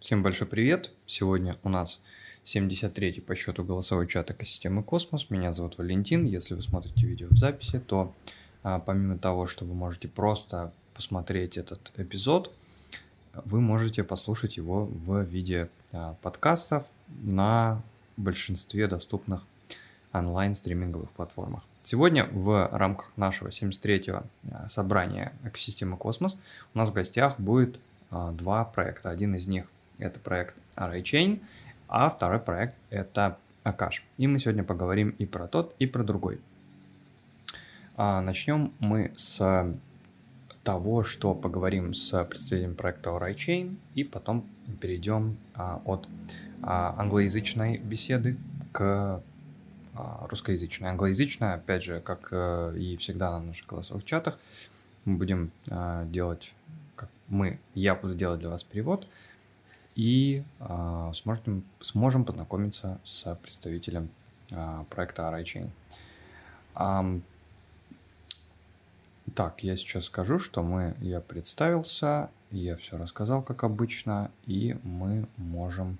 Всем большой привет! Сегодня у нас 73-й по счету голосовой чат экосистемы Космос. Меня зовут Валентин. Если вы смотрите видео в записи, то а, помимо того, что вы можете просто посмотреть этот эпизод, вы можете послушать его в виде а, подкастов на большинстве доступных онлайн-стриминговых платформах. Сегодня в рамках нашего 73-го а, собрания экосистемы Космос у нас в гостях будет а, два проекта. Один из них это проект ArrayChain, а второй проект это Akash. И мы сегодня поговорим и про тот, и про другой. А, начнем мы с того, что поговорим с представителем проекта ArrayChain, и потом перейдем а, от а, англоязычной беседы к а, русскоязычной. Англоязычная, опять же, как э, и всегда на наших голосовых чатах, мы будем а, делать, как мы, я буду делать для вас перевод, и э, сможем, сможем познакомиться с представителем э, проекта ArrayChain. Um, так, я сейчас скажу, что мы, я представился, я все рассказал, как обычно, и мы можем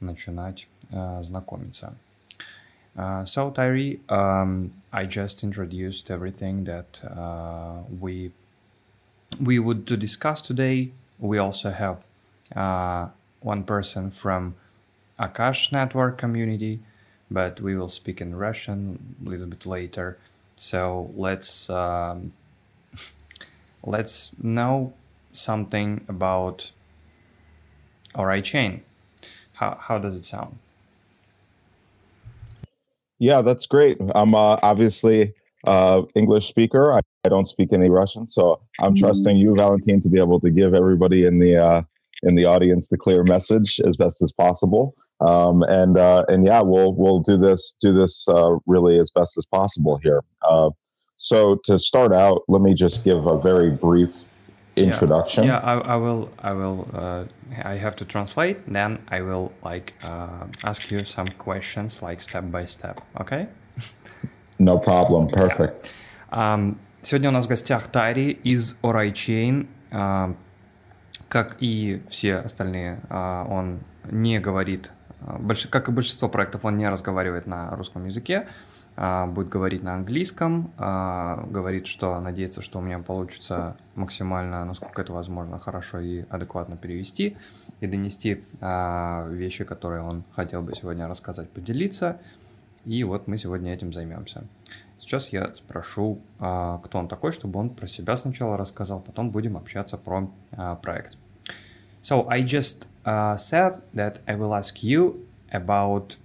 начинать э, знакомиться. Uh, so, Tyree, um, I just introduced everything that uh, we we would discuss today. We also have uh, one person from Akash network community, but we will speak in Russian a little bit later. So let's um, let's know something about Ori chain. How how does it sound? Yeah, that's great. I'm uh, obviously uh, English speaker. I, I, don't speak any Russian, so I'm mm-hmm. trusting you, Valentine, to be able to give everybody in the uh, in the audience the clear message as best as possible. Um, and uh, and yeah, we'll we'll do this do this uh, really as best as possible here. Uh, so to start out, let me just give a very brief introduction. Yeah, yeah I, I, will I will uh, I have to translate. Then I will like uh, ask you some questions like step by step. Okay? No problem. Perfect. Yeah. Um, сегодня у нас в гостях Тари из OraiChain. Um, как и все остальные, а, он не говорит, а, как и большинство проектов, он не разговаривает на русском языке, а, будет говорить на английском, говорит, что надеется, что у меня получится максимально, насколько это возможно, хорошо и адекватно перевести и донести вещи, которые он хотел бы сегодня рассказать, поделиться. И вот мы сегодня этим займемся. Сейчас я спрошу, а, кто он такой, чтобы он про себя сначала рассказал, потом будем общаться про а, проект. So I just uh, said that I will ask you about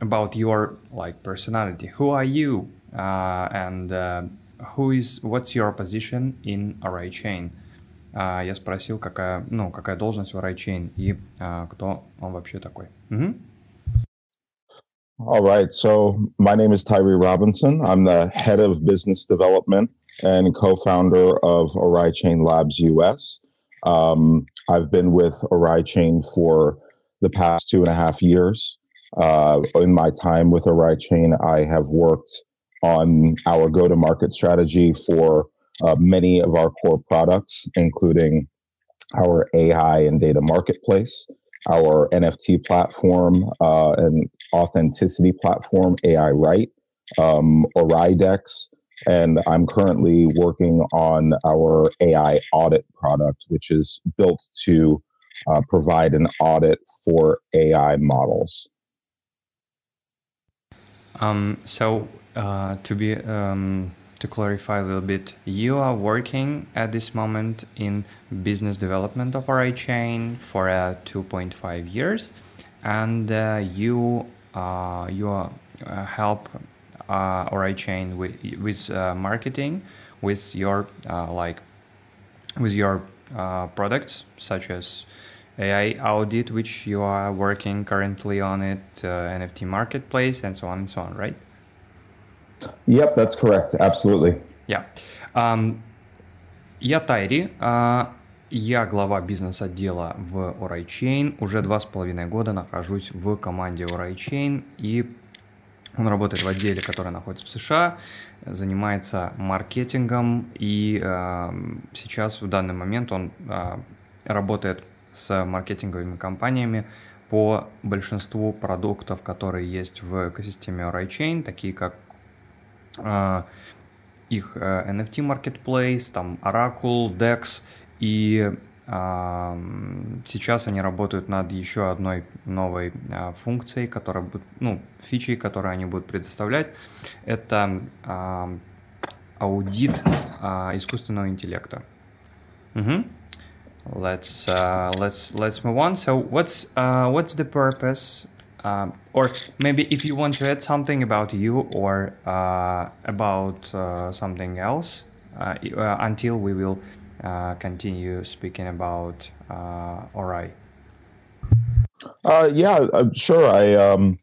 about your like personality. Who are you, uh, and uh, who is what's your position in Array Chain? Uh, я спросил, какая ну какая должность в Array Chain и uh, кто он вообще такой. Mm-hmm. All right. So my name is Tyree Robinson. I'm the head of business development and co-founder of Ori Chain Labs US. Um, I've been with Ori Chain for the past two and a half years. Uh, in my time with Ori Chain, I have worked on our go-to-market strategy for uh, many of our core products, including our AI and data marketplace, our NFT platform uh, and authenticity platform, AI Right, um, Oridex, and I'm currently working on our AI audit product, which is built to uh, provide an audit for AI models. Um, so uh, to be um, to clarify a little bit, you are working at this moment in business development of RA chain for uh, 2.5 years, and uh, you uh, you uh, help uh, chain with with uh, marketing, with your uh, like with your products such as AI audit, which you are working currently on it, NFT marketplace, and so on and so on, right? Yep, that's correct. Absolutely. Yeah. Um, я Тайри, uh, я глава бизнес-отдела в OraiChain. Уже два с половиной года нахожусь в команде OraiChain, и он работает в отделе, который находится в США, занимается маркетингом, и uh, сейчас в данный момент он uh, работает с маркетинговыми компаниями по большинству продуктов, которые есть в экосистеме ORAI такие как э, их э, NFT Marketplace, там Oracle, DEX, и э, сейчас они работают над еще одной новой э, функцией, которая будет, ну, фичей, которую они будут предоставлять. Это аудит искусственного интеллекта. Угу. Let's uh, let's let's move on. So what's uh, what's the purpose, uh, or maybe if you want to add something about you or uh, about uh, something else, uh, until we will continue speaking about uh, Ori. yeah, sure. I um,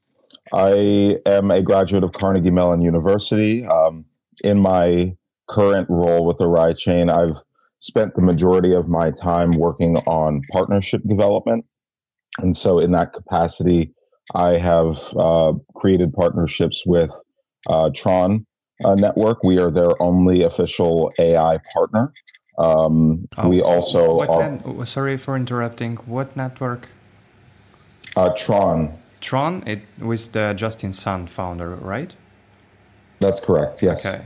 I am a graduate of Carnegie Mellon University. Um, in my current role with Ori Chain, I've spent the majority of my time working on partnership development. And so, in that capacity, I have uh, created partnerships with uh, Tron uh, Network. We are their only official AI partner. Um, oh, we also what are. sorry for interrupting. What network? Uh, Tron. Tron, it was the Justin Sun founder, right? That's correct. Yes. Okay.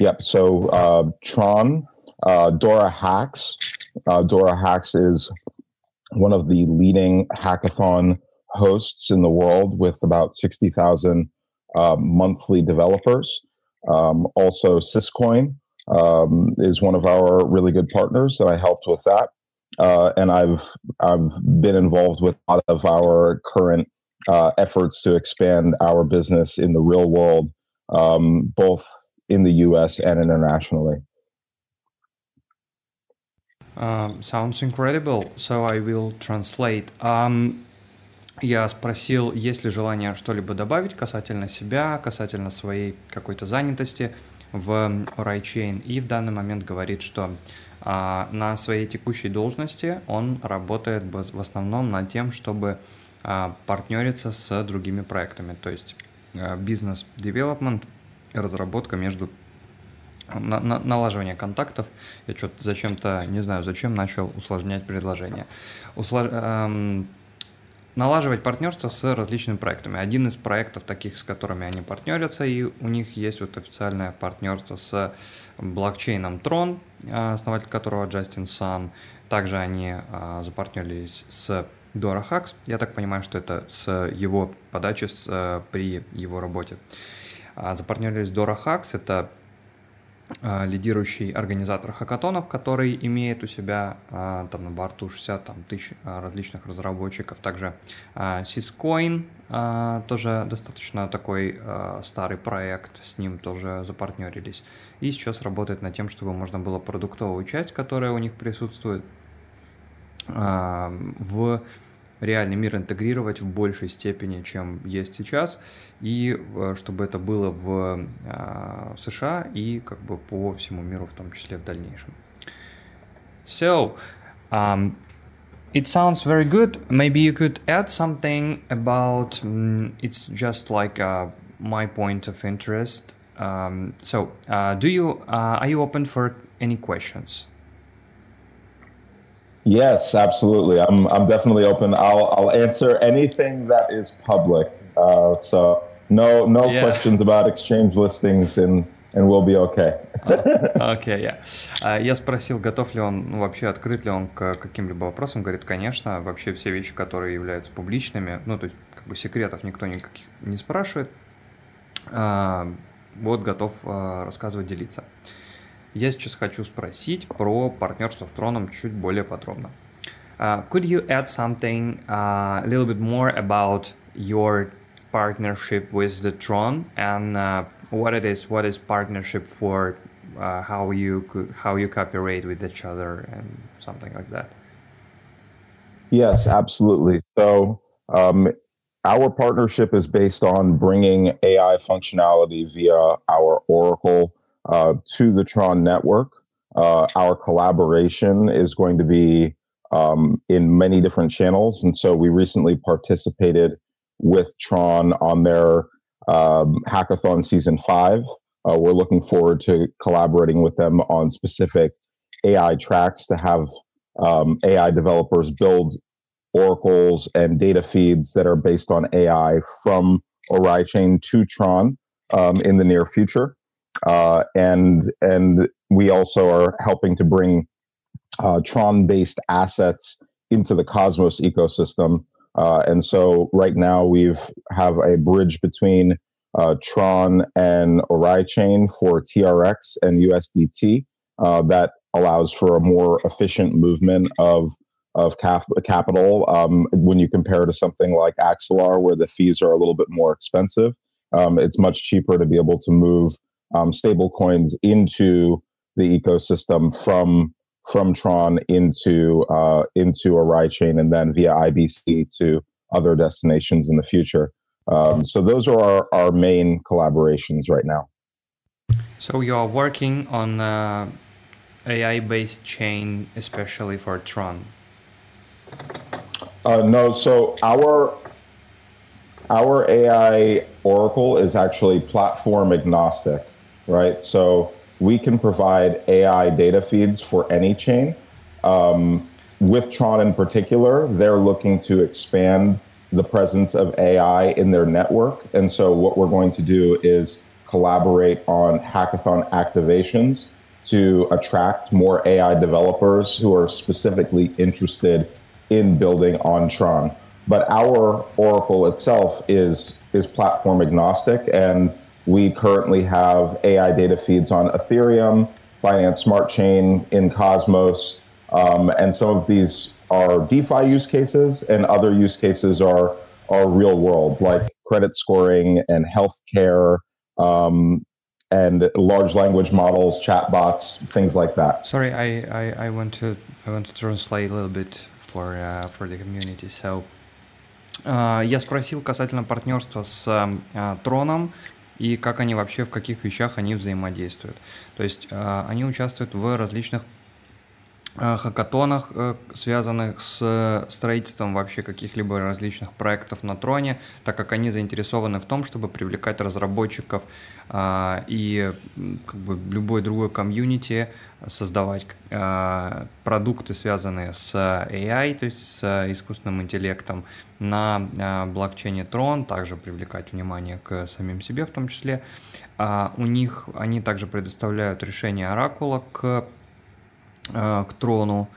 Yep. So uh, Tron, uh, Dora Hacks. Uh, Dora Hacks is one of the leading hackathon hosts in the world with about 60,000 uh, monthly developers. Um, also, Syscoin um, is one of our really good partners, and I helped with that. Uh, and I've I've been involved with a lot of our current uh, efforts to expand our business in the real world, um, both in the U.S. and internationally. Um, sounds incredible. So I will translate. Um, я спросил, есть ли желание что-либо добавить касательно себя, касательно своей какой-то занятости в RaiChain, и в данный момент говорит, что а, на своей текущей должности он работает в основном над тем, чтобы а, партнериться с другими проектами, то есть бизнес-девелопмент, разработка между на, на, налаживание контактов. Я что-то зачем-то, не знаю, зачем начал усложнять предложение. Услож... Эм, налаживать партнерство с различными проектами. Один из проектов таких, с которыми они партнерятся, и у них есть вот официальное партнерство с блокчейном Tron, а, основатель которого Джастин Сан. Также они а, запартнерились с Dora Hacks. Я так понимаю, что это с его подачи с, э, при его работе. А, запартнерились с Dora Hacks. Это лидирующий организатор хакатонов, который имеет у себя а, там на борту 60 там, тысяч а, различных разработчиков. Также Syscoin тоже достаточно такой старый проект, с ним тоже запартнерились. И сейчас работает над тем, чтобы можно было продуктовую часть, которая у них присутствует, в реальный мир интегрировать в большей степени, чем есть сейчас, и э, чтобы это было в э, США и как бы по всему миру, в том числе в дальнейшем. So, um, it sounds very good. Maybe you could add something about um, it's just like uh, my point of interest. Um, so, uh, do you uh, are you open for any questions? Yes, absolutely. I'm I'm definitely open. I'll I'll answer anything that is public. Uh, so no no yeah. questions about exchange listings and and we'll be okay. Окей, okay, yeah. uh, я спросил, готов ли он, ну, вообще открыт ли он к каким-либо вопросам. Говорит, конечно, вообще все вещи, которые являются публичными, ну, то есть, как бы секретов никто никаких не спрашивает. Uh, вот готов uh, рассказывать, делиться. Я сейчас хочу спросить про партнерство с Троном чуть более подробно. Uh, could you add something uh, a little bit more about your partnership with the Tron and uh, what it is? What is partnership for? Uh, how you could, how you cooperate with each other and something like that. Yes, absolutely. So um, our partnership is based on bringing AI functionality via our Oracle uh, to the Tron network. Uh, our collaboration is going to be um, in many different channels. And so we recently participated with Tron on their um, hackathon season five. Uh, we're looking forward to collaborating with them on specific AI tracks to have um, AI developers build oracles and data feeds that are based on AI from Orion Chain to Tron um, in the near future. Uh, and and we also are helping to bring uh, Tron based assets into the Cosmos ecosystem. Uh, and so right now we've have a bridge between uh, Tron and Orion Chain for TRX and USDT uh, that allows for a more efficient movement of of cap- capital um, when you compare to something like Axelar, where the fees are a little bit more expensive. Um, it's much cheaper to be able to move um, stable coins into the ecosystem from from Tron into uh, into Orion chain and then via IBC to other destinations in the future. Um, so those are our, our main collaborations right now. So you are working on uh, AI based chain, especially for Tron. Uh, no, so our our AI Oracle is actually platform agnostic, right? So we can provide AI data feeds for any chain. Um, with Tron in particular, they're looking to expand the presence of AI in their network. And so what we're going to do is collaborate on hackathon activations to attract more AI developers who are specifically interested in building on Tron. But our Oracle itself is is platform agnostic, and we currently have AI data feeds on Ethereum, Binance Smart Chain, in Cosmos, um, and some of these are DeFi use cases, and other use cases are are real world, like credit scoring and healthcare, um, and large language models, chatbots, things like that. Sorry, I, I, I want to I want to translate a little bit for uh, for the community. So uh, я спросил касательно партнерства с uh, Троном и как они вообще в каких вещах они взаимодействуют. То есть uh, они участвуют в различных хакатонах, э, связанных с строительством вообще каких-либо различных проектов на Троне, так как они заинтересованы в том, чтобы привлекать разработчиков э, и как бы любой другой комьюнити, создавать продукты, связанные с AI, то есть с искусственным интеллектом на блокчейне Трон, также привлекать внимание к самим себе в том числе. А у них они также предоставляют решение Оракула к Э, к трону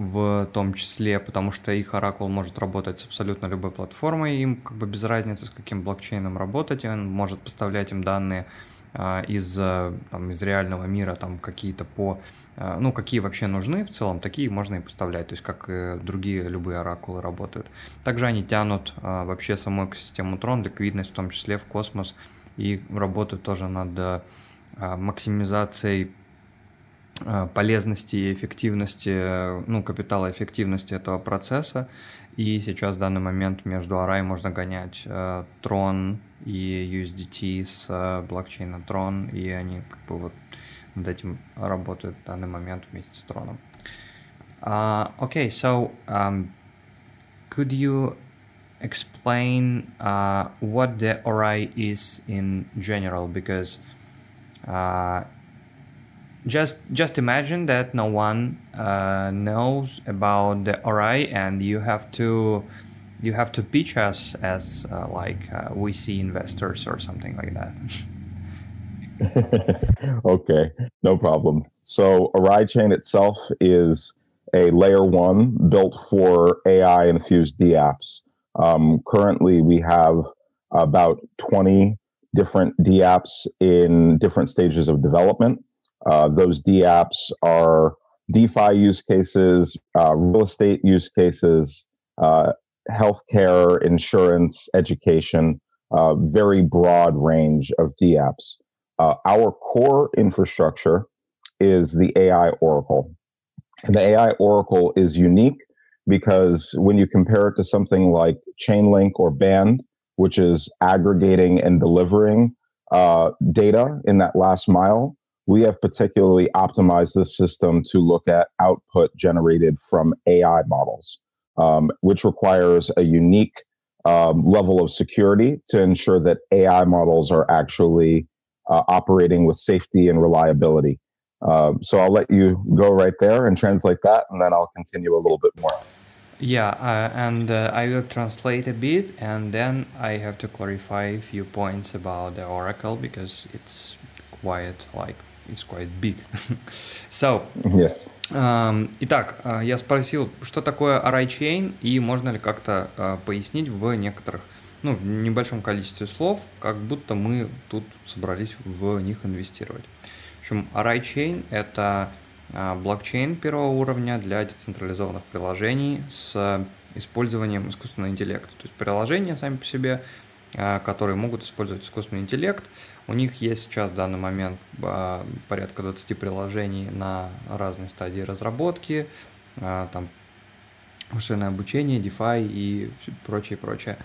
в том числе, потому что их Oracle может работать с абсолютно любой платформой, им как бы без разницы, с каким блокчейном работать, он может поставлять им данные э, из, э, там, из реального мира, там какие-то по, ну, какие вообще нужны в целом, такие можно и поставлять, то есть как и другие любые оракулы работают. Также они тянут вообще саму экосистему Tron, ликвидность в том числе в космос, и работают тоже над максимизацией Э, полезности и эффективности, ну, капитала эффективности этого процесса. И сейчас в данный момент между Arai можно гонять э, Tron и USDT с э, блокчейна Tron, и они как бы вот над этим работают в данный момент вместе с Tron. Uh, okay, so um, could you explain uh, what the Arai is in general? Because uh, just just imagine that no one uh, knows about the Ori, and you have to you have to pitch us as uh, like uh, see investors or something like that. okay, no problem. So Ori chain itself is a layer one built for AI infused DApps. Um, currently, we have about 20 different DApps in different stages of development. Uh, those DApps are DeFi use cases, uh, real estate use cases, uh, healthcare, insurance, education, uh, very broad range of DApps. Uh, our core infrastructure is the AI Oracle. And the AI Oracle is unique because when you compare it to something like Chainlink or Band, which is aggregating and delivering uh, data in that last mile, we have particularly optimized this system to look at output generated from AI models, um, which requires a unique um, level of security to ensure that AI models are actually uh, operating with safety and reliability. Uh, so I'll let you go right there and translate that, and then I'll continue a little bit more. Yeah, uh, and uh, I will translate a bit, and then I have to clarify a few points about the Oracle because it's quite like it's quite big. so, yes. Um, итак, uh, я спросил, что такое Array Chain и можно ли как-то uh, пояснить в некоторых, ну, в небольшом количестве слов, как будто мы тут собрались в них инвестировать. В общем, Array Chain — это а, блокчейн первого уровня для децентрализованных приложений с использованием искусственного интеллекта. То есть приложения сами по себе, которые могут использовать искусственный интеллект. У них есть сейчас в данный момент а, порядка 20 приложений на разной стадии разработки, там машинное обучение, DeFi и прочее, прочее.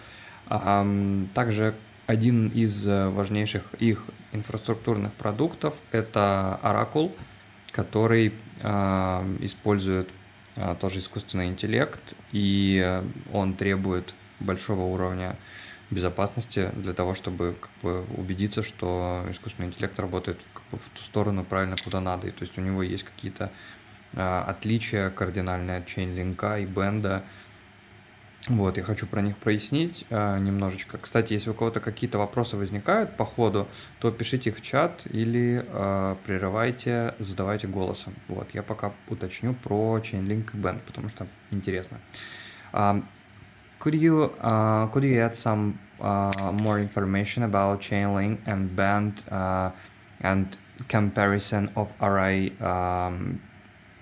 Также один из важнейших их инфраструктурных продуктов – это Oracle – который э, использует э, тоже искусственный интеллект, и он требует большого уровня безопасности для того, чтобы как бы, убедиться, что искусственный интеллект работает как бы, в ту сторону правильно, куда надо. И, то есть у него есть какие-то э, отличия кардинальные от чейнлинка и бенда, вот, я хочу про них прояснить э, немножечко. Кстати, если у кого-то какие-то вопросы возникают по ходу, то пишите их в чат или э, прерывайте, задавайте голосом. Вот, я пока уточню про Chainlink и Band, потому что интересно. Could you uh, could you add some uh, more information about Chainlink and Band uh, and comparison of array um,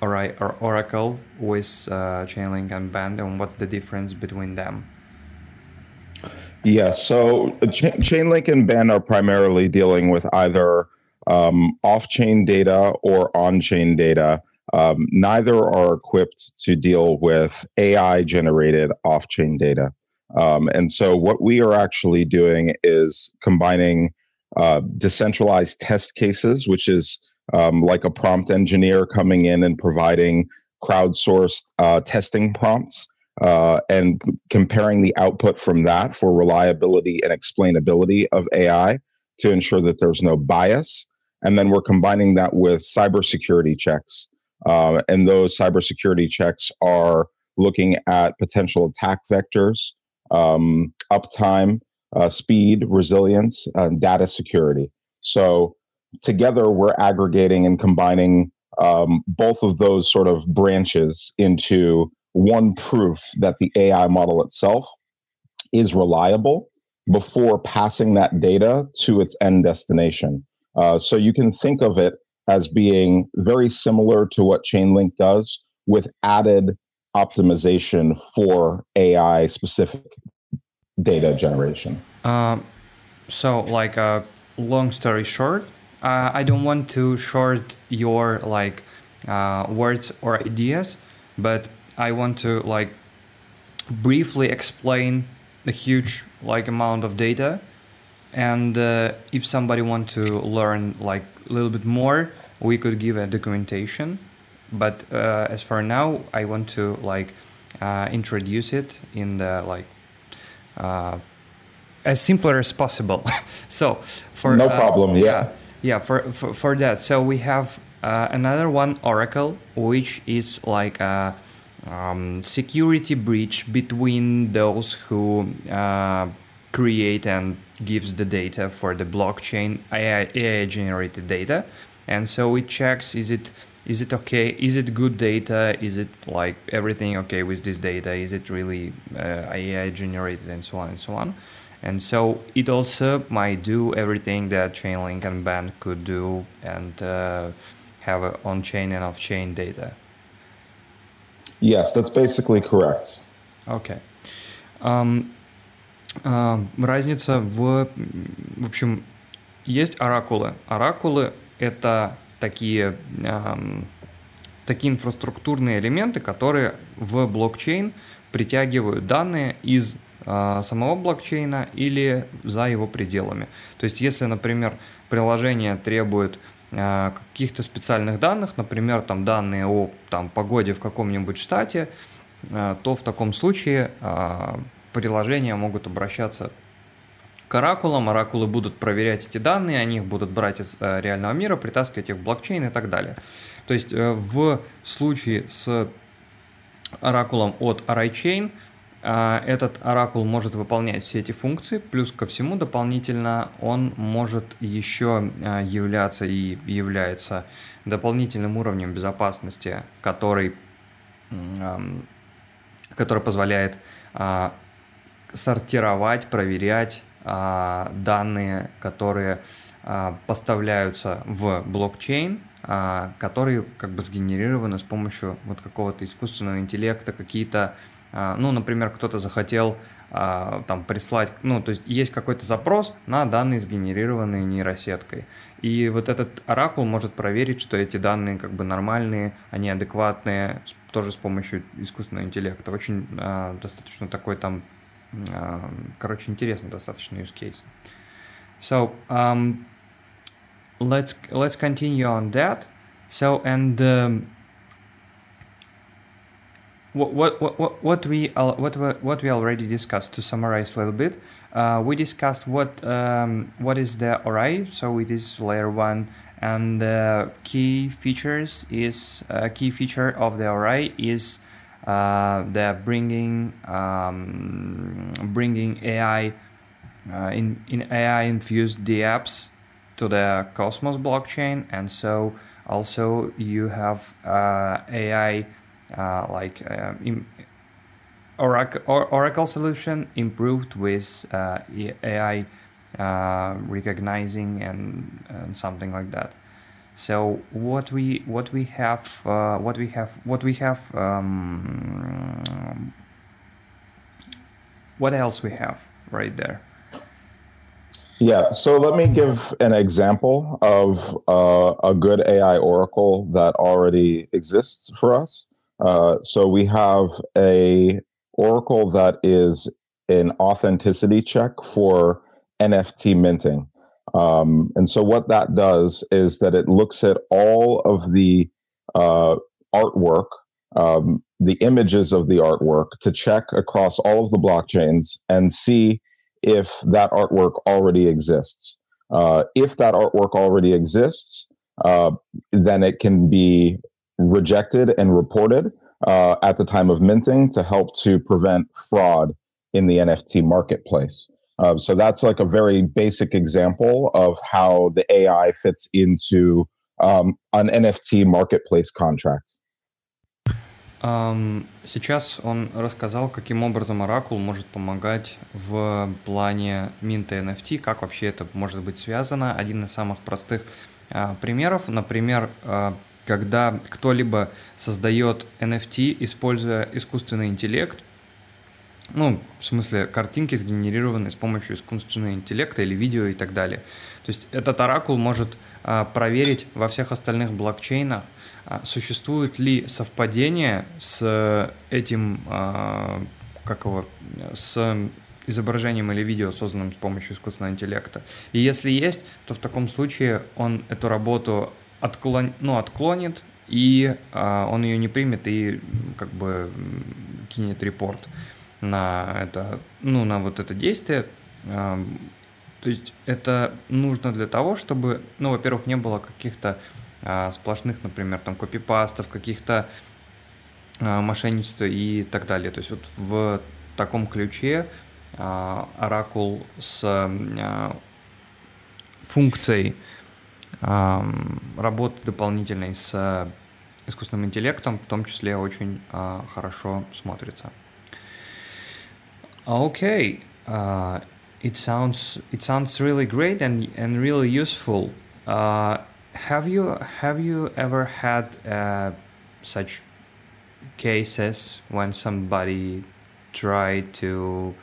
or Oracle with Chainlink and Band, and what's the difference between them? Yeah, so Ch- Chainlink and Band are primarily dealing with either um, off-chain data or on-chain data. Um, neither are equipped to deal with AI-generated off-chain data. Um, and so, what we are actually doing is combining uh, decentralized test cases, which is um, like a prompt engineer coming in and providing crowdsourced uh, testing prompts uh, and comparing the output from that for reliability and explainability of AI to ensure that there's no bias. And then we're combining that with cybersecurity checks. Uh, and those cybersecurity checks are looking at potential attack vectors, um, uptime, uh, speed, resilience, and data security. So together we're aggregating and combining um, both of those sort of branches into one proof that the AI model itself is reliable before passing that data to its end destination. Uh, so you can think of it as being very similar to what Chainlink does with added optimization for AI specific data generation. Um, so, like, a uh, long story short, uh, I don't want to short your like uh, words or ideas, but I want to like briefly explain the huge like amount of data, and uh, if somebody want to learn like a little bit more, we could give a documentation. But uh, as for now, I want to like uh, introduce it in the like uh, as simpler as possible. so for no problem, yeah yeah for, for, for that so we have uh, another one oracle which is like a um, security breach between those who uh, create and gives the data for the blockchain AI, AI generated data and so it checks is it is it okay is it good data is it like everything okay with this data is it really uh, ai generated and so on and so on and so it also might do everything that Chainlink and Band could do and uh, have on-chain and off-chain data. Yes, that's basically correct. Okay. Um, разница в... В общем, есть оракулы. Оракулы — это такие, um, такие инфраструктурные элементы, которые в блокчейн притягивают данные из а, самого блокчейна или за его пределами. То есть, если, например, приложение требует а, каких-то специальных данных, например, там данные о там, погоде в каком-нибудь штате, а, то в таком случае приложения могут обращаться к оракулам, оракулы будут проверять эти данные, они их будут брать из э, реального мира, притаскивать их в блокчейн и так далее. То есть э, в случае с оракулом от ArrayChain э, этот оракул может выполнять все эти функции, плюс ко всему дополнительно он может еще являться и является дополнительным уровнем безопасности, который, который позволяет сортировать, проверять а, данные, которые а, поставляются в блокчейн, а, которые как бы сгенерированы с помощью вот какого-то искусственного интеллекта, какие-то, ну, например, кто-то захотел там прислать, ну, то есть есть какой-то запрос на данные, сгенерированные нейросеткой. И вот этот оракул может проверить, что эти данные как бы нормальные, они адекватные, тоже с помощью искусственного интеллекта. Очень достаточно такой там Короче, интересный достаточно use case. So um, let's let's continue on that. So and um, what, what what what we what what we already discussed to summarize a little bit. Uh, we discussed what um, what is the array. So it is layer one, and the key features is a uh, key feature of the array is uh, they're bringing um, bringing AI uh, in in AI infused dApps to the Cosmos blockchain, and so also you have uh, AI uh, like uh, in, Oracle, Oracle solution improved with uh, AI recognizing and, and something like that. So what we what we have uh, what we have what we have um, what else we have right there? Yeah, so let me give an example of uh, a good AI oracle that already exists for us. Uh, so we have a oracle that is an authenticity check for NFT minting. Um, and so what that does is that it looks at all of the uh, artwork, um, the images of the artwork to check across all of the blockchains and see if that artwork already exists. Uh, if that artwork already exists, uh, then it can be rejected and reported uh, at the time of minting to help to prevent fraud in the NFT marketplace. Uh, so that's like a very basic example of how the AI fits into um, an NFT marketplace contract. Um, сейчас он рассказал, каким образом Oracle может помогать в плане минта NFT, как вообще это может быть связано. Один из самых простых uh, примеров, например, uh, когда кто-либо создает NFT, используя искусственный интеллект, ну, в смысле, картинки сгенерированы с помощью искусственного интеллекта или видео и так далее. То есть этот оракул может а, проверить во всех остальных блокчейнах, а, существует ли совпадение с этим, а, как его, с изображением или видео, созданным с помощью искусственного интеллекта. И если есть, то в таком случае он эту работу отклон, ну, отклонит, и а, он ее не примет и как бы кинет репорт на это, ну, на вот это действие. То есть это нужно для того, чтобы, ну, во-первых, не было каких-то а, сплошных, например, там копипастов, каких-то а, мошенничеств и так далее. То есть вот в таком ключе а, Оракул с функцией работы дополнительной с искусственным интеллектом в том числе очень хорошо смотрится. Okay, uh, it sounds it sounds really great and and really useful. Uh, have you have you ever had uh, such cases when somebody tried to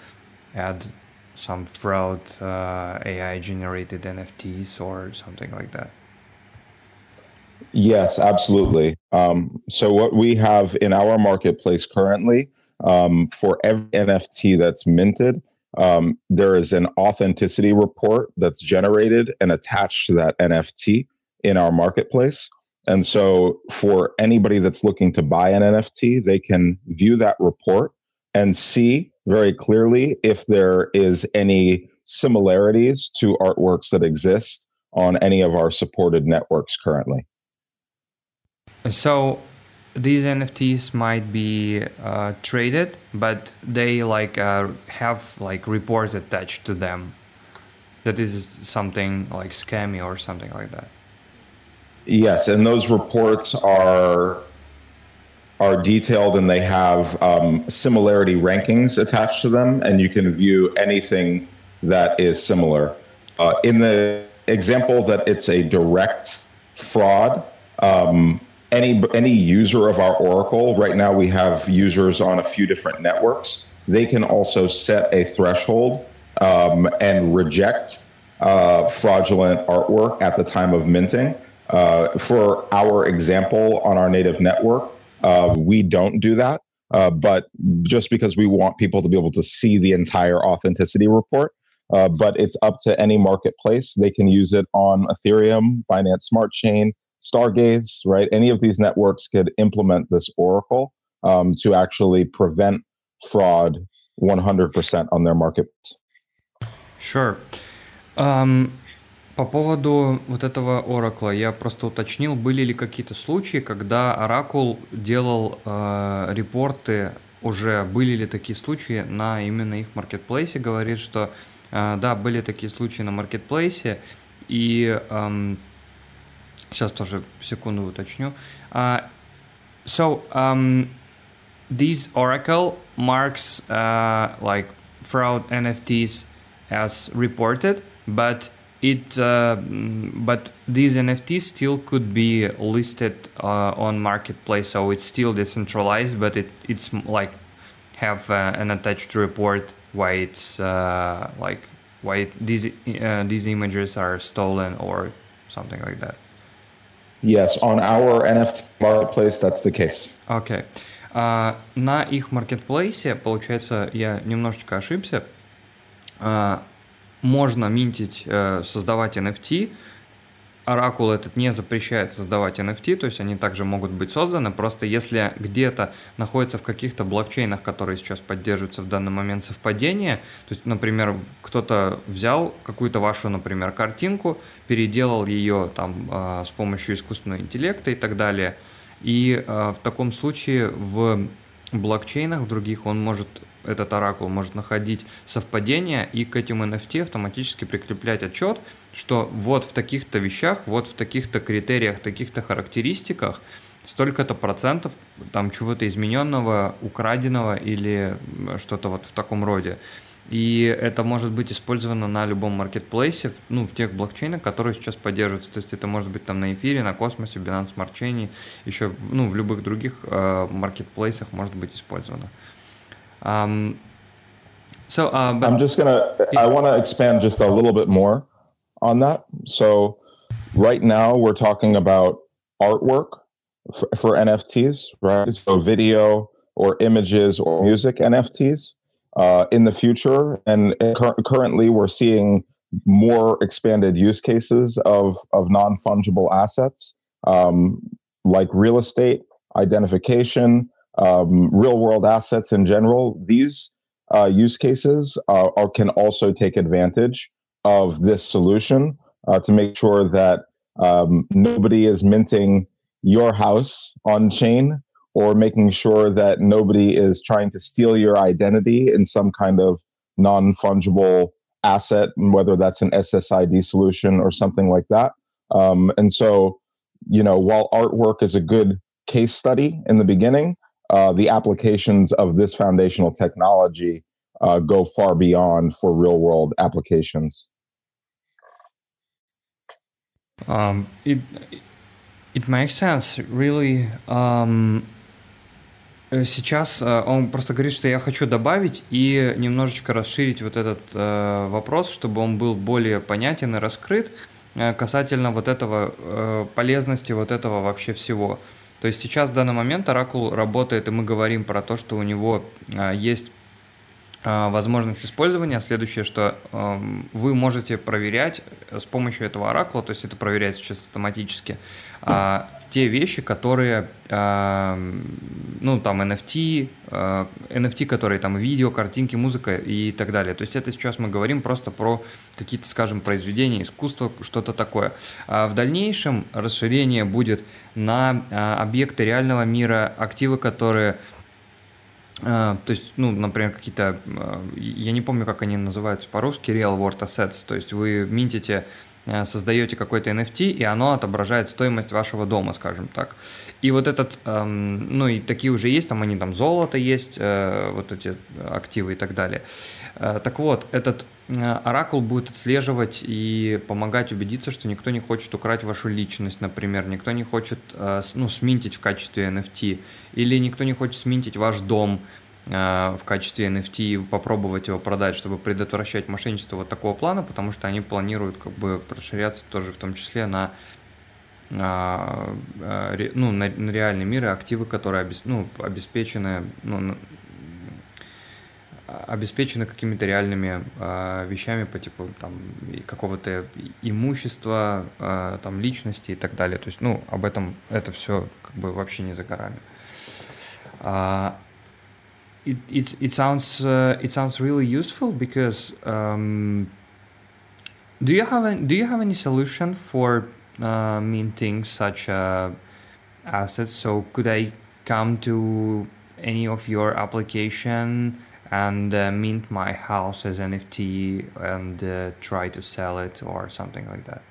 add some fraud uh, AI generated NFTs or something like that? Yes, absolutely. Um, so what we have in our marketplace currently um, for every NFT that's minted, um, there is an authenticity report that's generated and attached to that NFT in our marketplace. And so, for anybody that's looking to buy an NFT, they can view that report and see very clearly if there is any similarities to artworks that exist on any of our supported networks currently. So these NFTs might be uh, traded, but they like uh, have like reports attached to them. That is something like scammy or something like that. Yes, and those reports are are detailed and they have um, similarity rankings attached to them, and you can view anything that is similar. Uh, in the example that it's a direct fraud, um, any any user of our Oracle right now, we have users on a few different networks. They can also set a threshold um, and reject uh, fraudulent artwork at the time of minting. Uh, for our example on our native network, uh, we don't do that. Uh, but just because we want people to be able to see the entire authenticity report, uh, but it's up to any marketplace. They can use it on Ethereum, Binance Smart Chain, Stargaze, right? Any of these networks could implement this Oracle um, to actually prevent fraud 100% on their markets. Sure. Um, по поводу вот этого Oracle, я просто уточнил, были ли какие-то случаи, когда Oracle делал э, репорты, уже были ли такие случаи на именно их маркетплейсе, говорит, что э, да, были такие случаи на маркетплейсе, и э, сейчас тоже секунду уточню. Uh, so, um, these Oracle marks uh, like fraud NFTs as reported, but it uh, but these NFTs still could be listed uh, on marketplace, so it's still decentralized, but it it's like have uh, an attached report why it's uh, like why these uh, these images are stolen or something like that. Yes, on our NFT marketplace, that's the case. Okay. Uh, на их маркетплейсе, получается, я немножечко ошибся. Uh, можно минтить, э, создавать NFT. Оракул этот не запрещает создавать NFT, то есть они также могут быть созданы. Просто если где-то находится в каких-то блокчейнах, которые сейчас поддерживаются в данный момент совпадение, то есть, например, кто-то взял какую-то вашу, например, картинку, переделал ее там э, с помощью искусственного интеллекта и так далее, и э, в таком случае в блокчейнах в других он может этот оракул может находить совпадения и к этим NFT автоматически прикреплять отчет, что вот в таких-то вещах, вот в таких-то критериях, таких-то характеристиках столько-то процентов там чего-то измененного, украденного или что-то вот в таком роде. И это может быть использовано на любом маркетплейсе, ну, в тех блокчейнах, которые сейчас поддерживаются. То есть это может быть там на эфире, на космосе, Binance Smart Chain, еще, ну, в любых других э, маркетплейсах может быть использовано. Um, so, uh, but I'm just gonna. I want to expand just a little bit more on that. So, right now we're talking about artwork for, for NFTs, right? So, video or images or music NFTs. Uh, in the future, and cur- currently we're seeing more expanded use cases of of non fungible assets, um, like real estate identification, um, real world assets in general, these uh, use cases uh, are, can also take advantage of this solution uh, to make sure that um, nobody is minting your house on chain or making sure that nobody is trying to steal your identity in some kind of non fungible asset, whether that's an SSID solution or something like that. Um, and so, you know, while artwork is a good case study in the beginning, uh, the applications of this foundational technology uh, go far beyond for real world applications. Um, it it makes sense, really. Um, сейчас uh, он просто говорит, что я хочу добавить и немножечко расширить вот этот uh, вопрос, чтобы он был более понятен и раскрыт uh, касательно вот этого uh, полезности вот этого вообще всего. То есть сейчас в данный момент Oracle работает, и мы говорим про то, что у него а, есть а, возможность использования. Следующее, что э, вы можете проверять с помощью этого оракула, то есть это проверяется сейчас автоматически, э, те вещи, которые, э, ну, там, NFT, NFT, которые там видео, картинки, музыка и так далее. То есть это сейчас мы говорим просто про какие-то, скажем, произведения искусства, что-то такое. А в дальнейшем расширение будет на объекты реального мира, активы, которые то есть, ну, например, какие-то, я не помню, как они называются по-русски, real world assets, то есть вы минтите создаете какой-то NFT, и оно отображает стоимость вашего дома, скажем так. И вот этот, эм, ну и такие уже есть, там они там золото есть, э, вот эти активы и так далее. Э, так вот, этот э, оракул будет отслеживать и помогать убедиться, что никто не хочет украть вашу личность, например, никто не хочет, э, ну, сминтить в качестве NFT, или никто не хочет сминтить ваш дом, Э, в качестве NFT и попробовать его продать, чтобы предотвращать мошенничество вот такого плана, потому что они планируют как бы расширяться тоже в том числе на а, э, ну, на, на реальный мир и активы, которые обес, ну, обеспечены, ну, обеспечены какими-то реальными э, вещами по типу там какого-то имущества, э, там личности и так далее. То есть, ну, об этом это все как бы вообще не за горами. А, it it, it sounds uh, it sounds really useful because um, do you have any, do you have any solution for uh, minting such uh, assets? So could I come to any of your application and uh, mint my house as NFT and uh, try to sell it or something like that?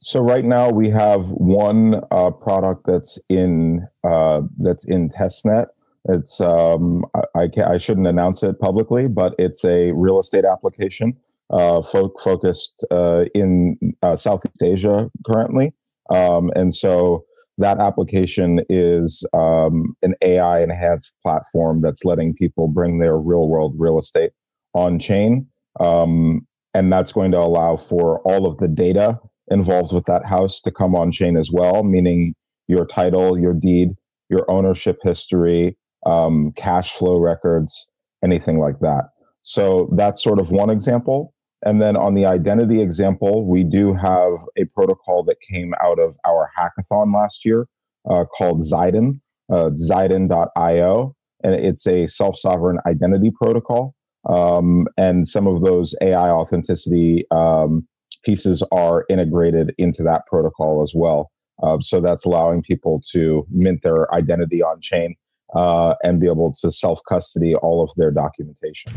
So right now we have one uh, product that's in uh, that's in testnet it's um, I, I, I, shouldn't announce it publicly, but it's a real estate application uh, fo- focused uh, in uh, Southeast Asia currently, um, and so that application is um, an AI enhanced platform that's letting people bring their real world real estate on chain, um, and that's going to allow for all of the data involved with that house to come on chain as well, meaning your title, your deed, your ownership history um, cash flow records, anything like that. So that's sort of one example. And then on the identity example, we do have a protocol that came out of our hackathon last year uh, called Ziden, uh, Ziden.io. And it's a self sovereign identity protocol. Um, and some of those AI authenticity um, pieces are integrated into that protocol as well. Uh, so that's allowing people to mint their identity on chain uh, and be able to self custody all of their documentation.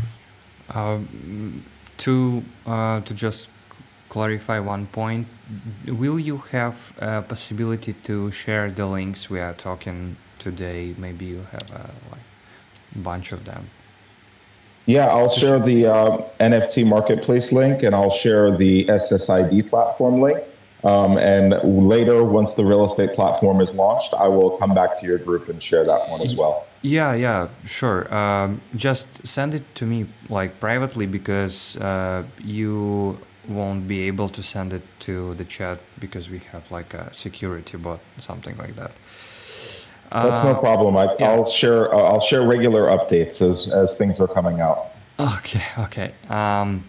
Um, to uh, to just clarify one point, will you have a possibility to share the links we are talking today? Maybe you have a like bunch of them. Yeah, I'll share the uh, NFT marketplace link and I'll share the SSID platform link. Um, and later, once the real estate platform is launched, I will come back to your group and share that one as well. Yeah, yeah, sure. Um, just send it to me like privately because uh, you won't be able to send it to the chat because we have like a security bot, something like that. That's uh, no problem. I, will share. I'll share regular updates as as things are coming out. Okay, okay. Um,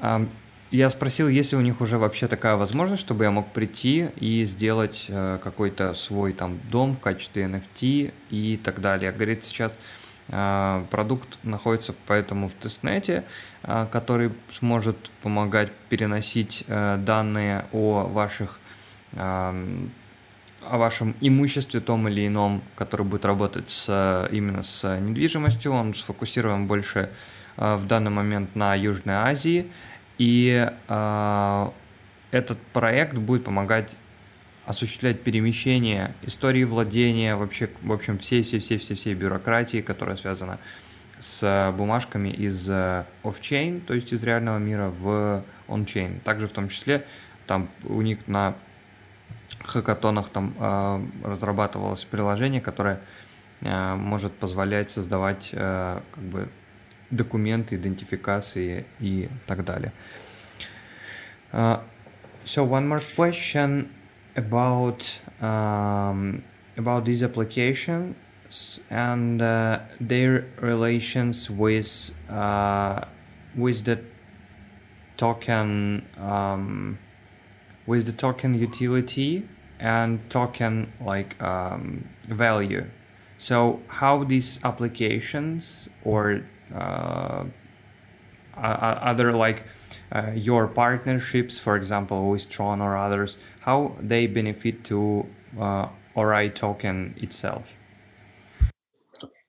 um, Я спросил, есть ли у них уже вообще такая возможность, чтобы я мог прийти и сделать э, какой-то свой там дом в качестве NFT и так далее. Говорит, сейчас э, продукт находится поэтому в тестнете, э, который сможет помогать переносить э, данные о ваших э, о вашем имуществе том или ином, который будет работать с, именно с недвижимостью. Он сфокусирован больше э, в данный момент на Южной Азии – и э, этот проект будет помогать осуществлять перемещение истории владения, вообще, в общем, всей-всей-всей-всей бюрократии, которая связана с бумажками из off-chain, то есть из реального мира в on-chain. Также в том числе там у них на хакатонах там э, разрабатывалось приложение, которое э, может позволять создавать э, как бы документы, идентификации и так далее. Uh, so one more question about um, about these applications and uh, their relations with uh, with the token um, with the token utility and token like um, value. So how these applications or uh, other like uh, your partnerships, for example, with Tron or others, how they benefit to uh, Ori token itself?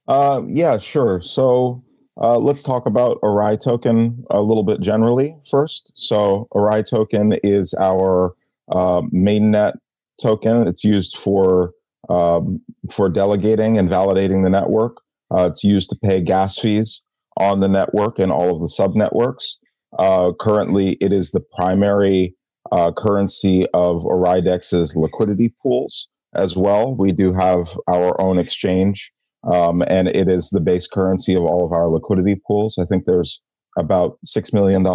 Uh, yeah, sure. So uh, let's talk about Ori token a little bit generally first. So Ori token is our uh, mainnet token. It's used for um, for delegating and validating the network. Uh, it's used to pay gas fees on the network and all of the sub networks. Uh, currently, it is the primary uh, currency of Oridex's liquidity pools as well. We do have our own exchange, um, and it is the base currency of all of our liquidity pools. I think there's about $6 million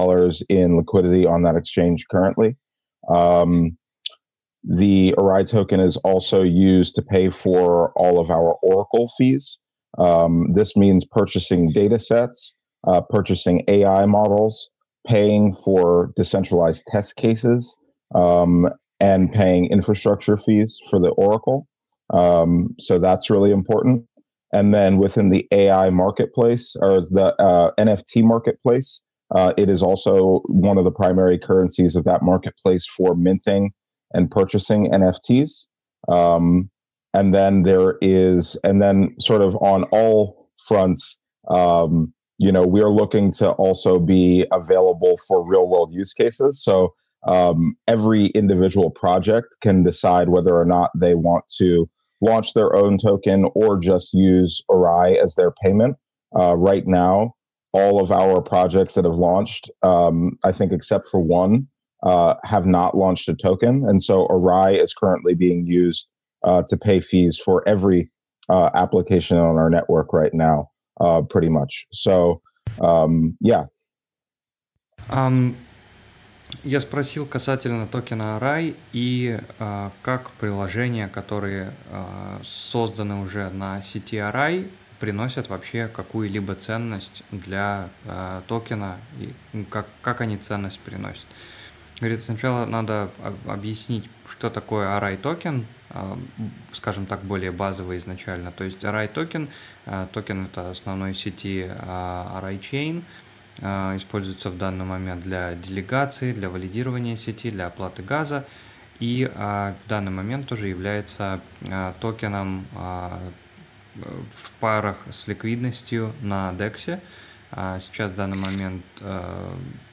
in liquidity on that exchange currently. Um, the Ori token is also used to pay for all of our Oracle fees. Um, this means purchasing data sets, uh, purchasing AI models, paying for decentralized test cases, um, and paying infrastructure fees for the Oracle. Um, so that's really important. And then within the AI marketplace or the uh, NFT marketplace, uh, it is also one of the primary currencies of that marketplace for minting and purchasing NFTs. Um, and then there is, and then sort of on all fronts, um, you know, we're looking to also be available for real world use cases. So um, every individual project can decide whether or not they want to launch their own token or just use Ori as their payment. Uh, right now, all of our projects that have launched, um, I think except for one, uh, have not launched a token. And so Ori is currently being used uh, to pay fees for every uh, application on our network right now, uh, pretty much. So, um, yeah. Um, я спросил касательно токена RAI и э, как приложения, которые э, созданы уже на сети RAI, приносят вообще какую-либо ценность для э, токена и как, как они ценность приносят. Говорит, сначала надо объяснить, что такое RAI токен, скажем так, более базовый изначально. То есть RAI токен, а, токен это основной сети RAI Chain, используется в данный момент для делегации, для валидирования сети, для оплаты газа и в данный момент тоже является токеном в парах с ликвидностью на DEX. Сейчас в данный момент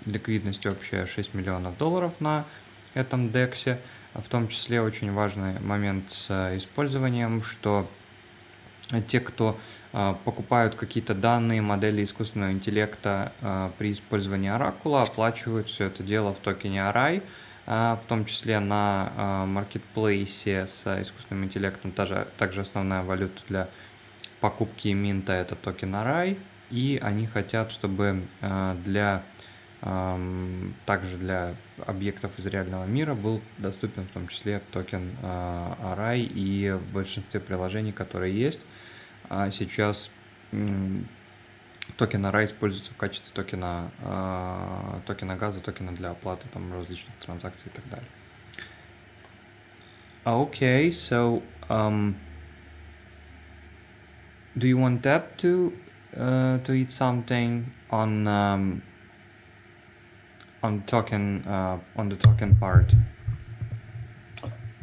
ликвидность общая 6 миллионов долларов на этом DEX. В том числе очень важный момент с э, использованием, что те, кто э, покупают какие-то данные, модели искусственного интеллекта э, при использовании Оракула, оплачивают все это дело в токене RAI, в том числе на маркетплейсе с искусственным интеллектом, также, также основная валюта для покупки минта это токен RAI, и они хотят, чтобы для также для объектов из реального мира был доступен в том числе токен RAI и в большинстве приложений, которые есть. А сейчас токен Arai используется в качестве токена, токена газа, токена для оплаты там, различных транзакций и так далее. Okay, so um, do you want that to uh, to eat something on um, on token uh, on the token part?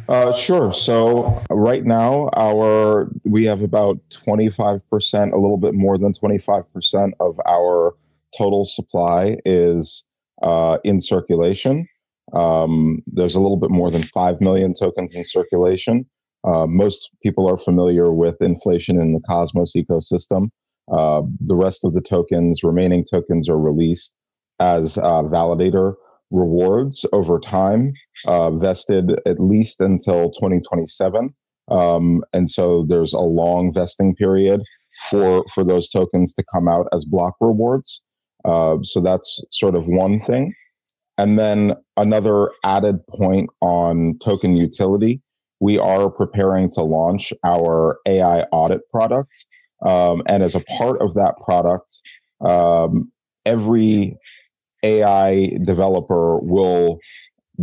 Uh, sure. So right now, our we have about twenty five percent, a little bit more than twenty five percent of our total supply is uh, in circulation. Um, there's a little bit more than five million tokens in circulation. Uh, most people are familiar with inflation in the Cosmos ecosystem. Uh, the rest of the tokens, remaining tokens, are released as uh, validator rewards over time, uh, vested at least until 2027. Um, and so there's a long vesting period for for those tokens to come out as block rewards. Uh, so that's sort of one thing. And then another added point on token utility, we are preparing to launch our AI audit product. Um, and as a part of that product, um, every AI developer will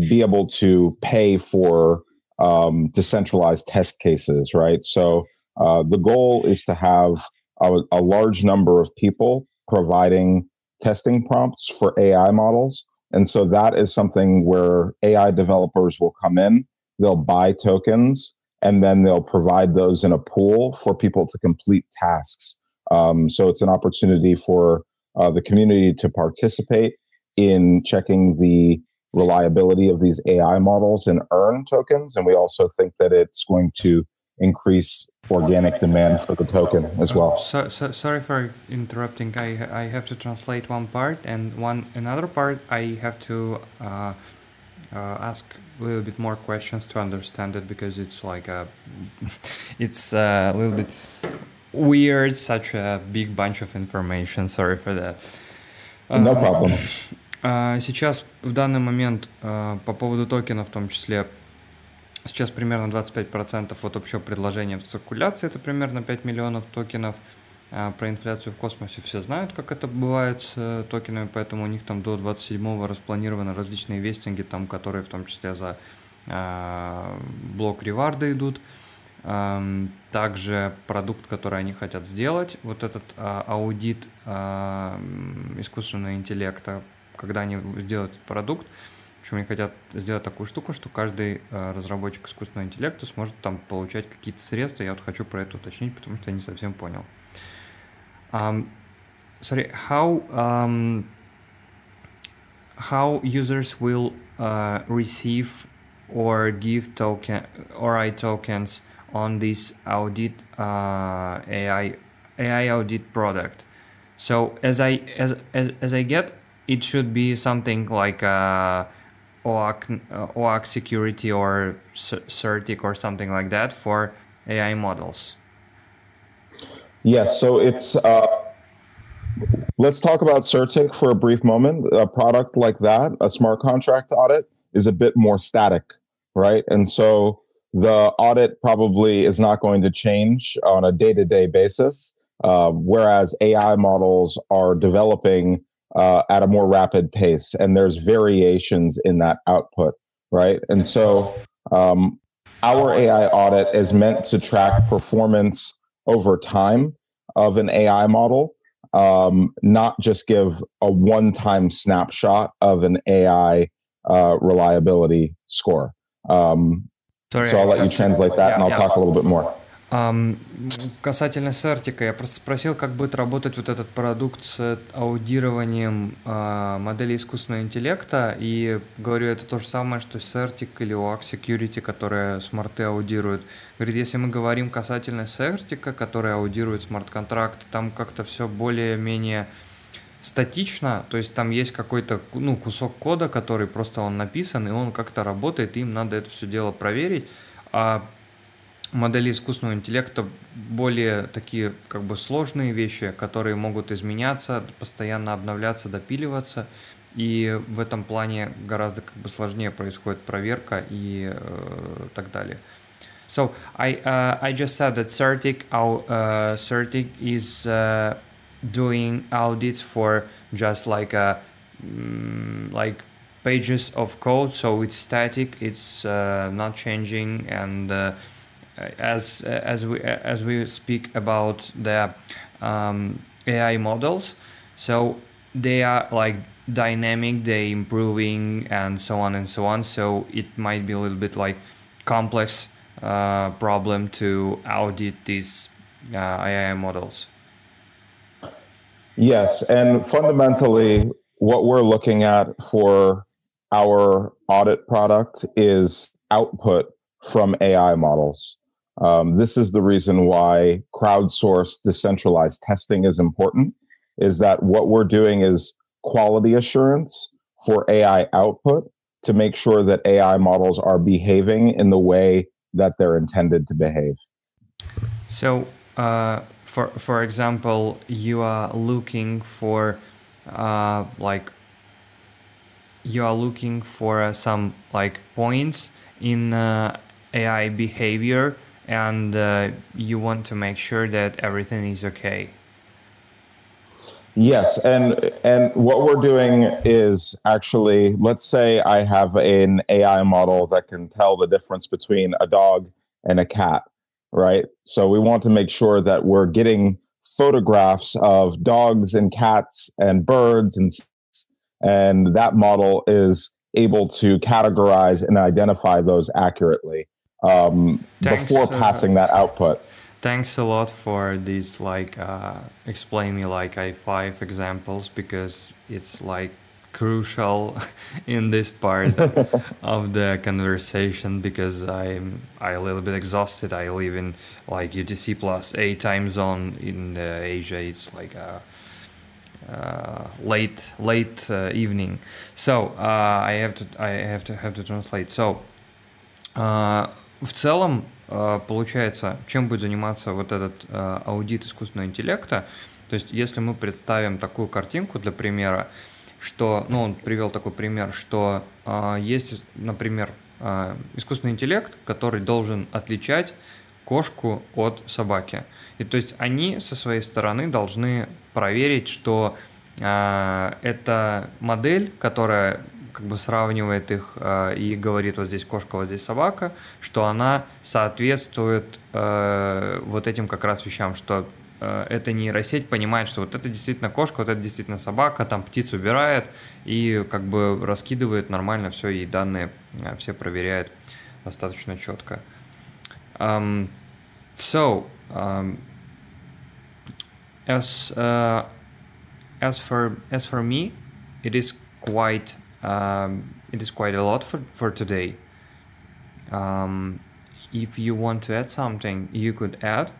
be able to pay for um, decentralized test cases, right? So uh, the goal is to have a, a, large number of people providing testing prompts for AI models. And so that is something where AI developers will come in, they'll buy tokens, and then they'll provide those in a pool for people to complete tasks. Um, so it's an opportunity for uh, the community to participate in checking the reliability of these AI models and earn tokens. And we also think that it's going to increase organic demand for the token as well. So, so, sorry for interrupting. I I have to translate one part, and one another part I have to uh, uh, ask a little bit more questions to understand it because it's like a it's a little bit weird, such a big bunch of information. Sorry for that. No uh, problem. Сейчас в данный момент по поводу токена в том числе Сейчас примерно 25% от общего предложения в циркуляции, это примерно 5 миллионов токенов. А про инфляцию в космосе все знают, как это бывает с э, токенами, поэтому у них там до 27-го распланированы различные вестинги, там, которые в том числе за блок реварда идут. Э, также продукт, который они хотят сделать, вот этот э, аудит э, искусственного интеллекта, когда они сделают этот продукт, общем, они хотят сделать такую штуку, что каждый э, разработчик искусственного интеллекта сможет там получать какие-то средства. Я вот хочу про это уточнить, потому что я не совсем понял. Um, sorry, how um, how users will uh, receive or give token ORI tokens on this audit uh, AI AI audit product. So as I as as as I get, it should be something like. Uh, OAuth, uh, security or CertiK or something like that for AI models? Yes, so it's uh, let's talk about CertiK for a brief moment. A product like that, a smart contract audit, is a bit more static, right? And so the audit probably is not going to change on a day to day basis. Uh, whereas AI models are developing uh, at a more rapid pace, and there's variations in that output, right? And so um, our AI audit is meant to track performance over time of an AI model, um, not just give a one-time snapshot of an AI uh, reliability score. Um, Sorry, so I'll let you translate that, yeah, and I'll yeah. talk a little bit more. Um, касательно Сертика, я просто спросил, как будет работать вот этот продукт с аудированием uh, модели искусственного интеллекта, и говорю, это то же самое, что Сертик или OAK Security, которые смарты аудируют. Говорит, если мы говорим касательно Сертика, который аудирует смарт-контракты, там как-то все более-менее статично, то есть там есть какой-то ну, кусок кода, который просто он написан, и он как-то работает, им надо это все дело проверить. А модели искусственного интеллекта более такие как бы сложные вещи, которые могут изменяться, постоянно обновляться, допиливаться. И в этом плане гораздо как бы сложнее происходит проверка и э, так далее. So I uh, I just said that CertiK uh, CertiK is uh, doing audits for just like a mm, like pages of code, so it's static, it's uh, not changing, and uh, as as we as we speak about the um, AI models. So they are like dynamic, they improving, and so on and so on. So it might be a little bit like complex uh, problem to audit these uh, AI models. Yes, and fundamentally, what we're looking at for our audit product is output from AI models. Um, this is the reason why crowdsourced decentralized testing is important is that what we're doing is quality assurance for AI output to make sure that AI models are behaving in the way that they're intended to behave. So, uh, for for example, you are looking for uh, like you are looking for uh, some like points in uh, AI behavior and uh, you want to make sure that everything is okay. Yes, and and what we're doing is actually, let's say I have an AI model that can tell the difference between a dog and a cat, right? So we want to make sure that we're getting photographs of dogs and cats and birds and and that model is able to categorize and identify those accurately um, before uh, passing that output thanks a lot for these like uh, explain me like i five examples because it's like crucial in this part of the conversation because i'm i a little bit exhausted i live in like utc plus a time zone in uh, asia it's like a uh, late late uh, evening so uh, i have to i have to have to translate so uh, в целом Э, получается, чем будет заниматься вот этот э, аудит искусственного интеллекта. То есть, если мы представим такую картинку для примера, что, ну, он привел такой пример, что э, есть, например, э, искусственный интеллект, который должен отличать кошку от собаки. И то есть они со своей стороны должны проверить, что э, эта модель, которая как бы сравнивает их э, и говорит, вот здесь кошка, вот здесь собака, что она соответствует э, вот этим как раз вещам, что эта нейросеть понимает, что вот это действительно кошка, вот это действительно собака, там птиц убирает и как бы раскидывает нормально все, и данные э, все проверяет достаточно четко. Um, so, um, as uh, as for as for me, it is quite um, it is quite a lot for, for today. Um, if you want to add something, you could add.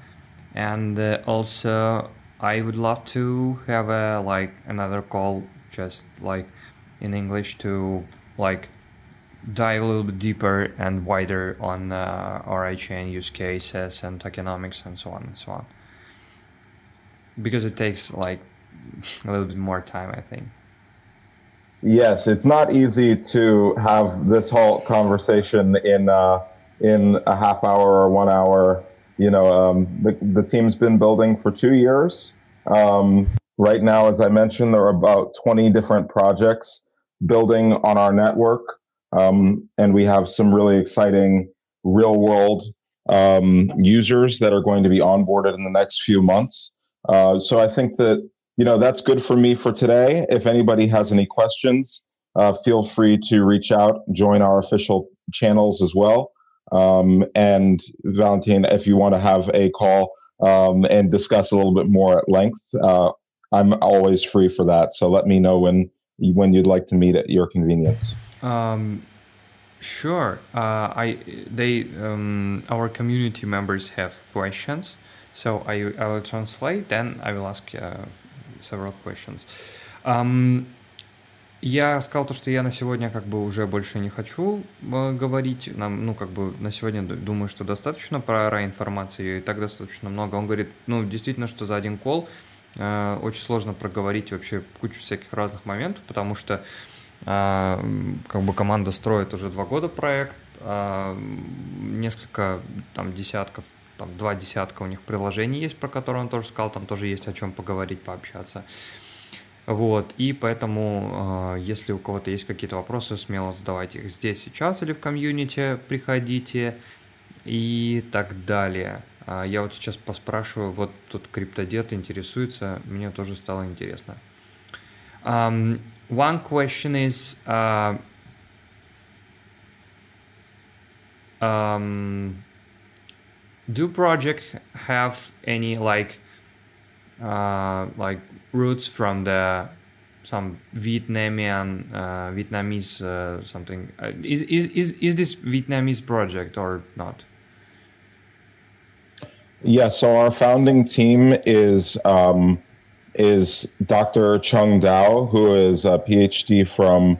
And uh, also, I would love to have a like another call, just like in English, to like dive a little bit deeper and wider on uh, chain use cases and economics and so on and so on. Because it takes like a little bit more time, I think. Yes, it's not easy to have this whole conversation in uh, in a half hour or one hour. You know, um, the the team's been building for two years. Um, right now, as I mentioned, there are about twenty different projects building on our network, um, and we have some really exciting real world um, users that are going to be onboarded in the next few months. Uh, so I think that you know, that's good for me for today. If anybody has any questions, uh, feel free to reach out, join our official channels as well. Um, and Valentine, if you want to have a call um, and discuss a little bit more at length, uh, I'm always free for that. So let me know when when you'd like to meet at your convenience. Um, sure. Uh, I they um, our community members have questions, so I I will translate. Then I will ask uh, several questions. Um, я сказал то, что я на сегодня как бы уже больше не хочу э, говорить. Нам, ну, как бы на сегодня думаю, что достаточно про информации, и так достаточно много. Он говорит, ну, действительно, что за один кол э, очень сложно проговорить вообще кучу всяких разных моментов, потому что э, как бы команда строит уже два года проект, э, несколько там десятков там два десятка у них приложений есть, про которые он тоже сказал, там тоже есть о чем поговорить, пообщаться. Вот, и поэтому, э, если у кого-то есть какие-то вопросы, смело задавайте их здесь, сейчас или в комьюнити, приходите и так далее. А я вот сейчас поспрашиваю, вот тут криптодед интересуется, мне тоже стало интересно. Um, one question is, uh, um, do project have any like uh, like roots from the some Vietnamese uh, Vietnamese uh, something uh, is, is is is this Vietnamese project or not? Yeah, so our founding team is um, is Dr. Chung Dao, who is a PhD from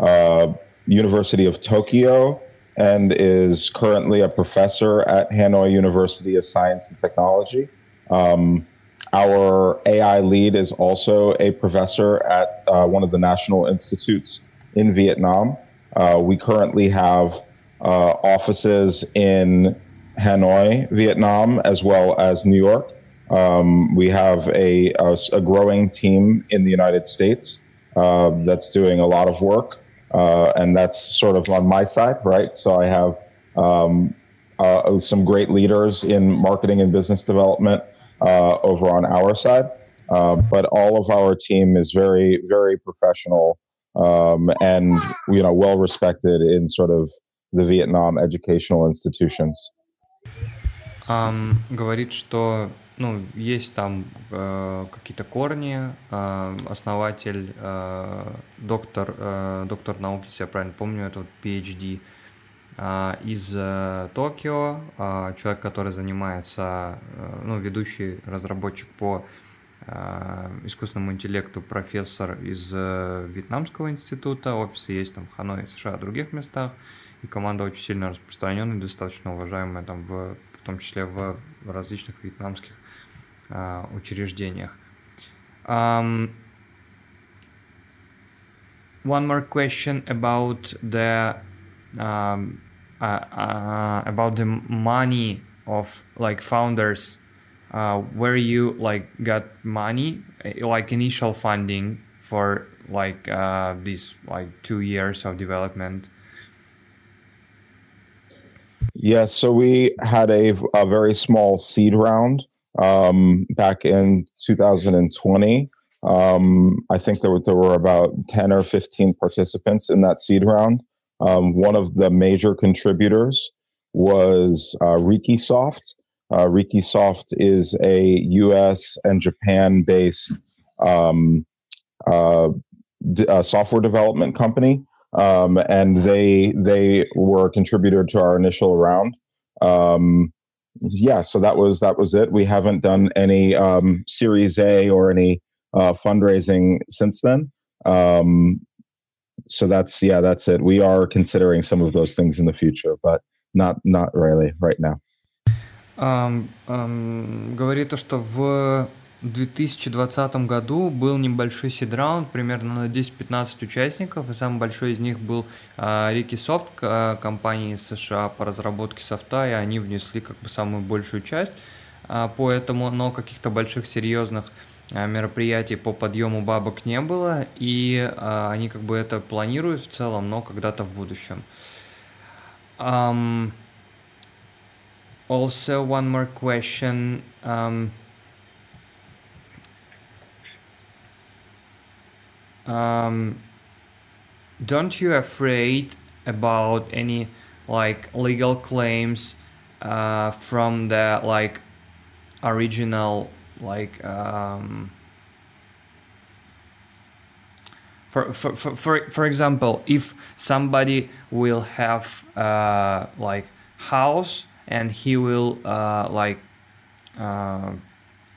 uh, University of Tokyo and is currently a professor at Hanoi University of Science and Technology. Um, our AI lead is also a professor at uh, one of the national institutes in Vietnam. Uh, we currently have uh, offices in Hanoi, Vietnam, as well as New York. Um, we have a, a, a, growing team in the United States uh, that's doing a lot of work, uh, and that's sort of on my side, right? So I have um, uh, some great leaders in marketing and business development uh, over on our side, uh, but all of our team is very, very professional um, and you know well respected in sort of the Vietnam educational institutions. Um, говорит, что ну, есть там э, какие-то корни, э, основатель, э, доктор, э, доктор наук, если я правильно помню, это вот PhD э, из э, Токио, э, человек, который занимается, э, ну, ведущий разработчик по э, искусственному интеллекту, профессор из э, Вьетнамского института, офисы есть там в Ханое, США, других местах, и команда очень сильно распространенная, достаточно уважаемая там в в том числе в различных вьетнамских учреждениях. Um, one more question about the um, uh, uh, about the money of like founders uh, where you like got money like initial funding for like uh, these like two years of development Yes, so we had a, a very small seed round um, back in 2020. Um, I think there were, there were about 10 or 15 participants in that seed round. Um, one of the major contributors was uh, Rikisoft. Uh, Rikisoft is a US and Japan based um, uh, d- uh, software development company um, and they they were a contributor to our initial round. Um, yeah, so that was that was it. We haven't done any um, Series A or any uh, fundraising since then. Um, so that's yeah, that's it. We are considering some of those things in the future, but not not really right now. Um, um, говорит то, что в В 2020 году был небольшой сидраунд, примерно на 10-15 участников, и самый большой из них был Рики Софт, компания из США по разработке софта, и они внесли как бы самую большую часть а, по этому, но каких-то больших серьезных а, мероприятий по подъему бабок не было, и а, они как бы это планируют в целом, но когда-то в будущем. Um, also, one more question. Um, um, don't you afraid about any like legal claims uh, from the like original like um, for, for, for, for, for example if somebody will have uh, like house and he will uh, like uh,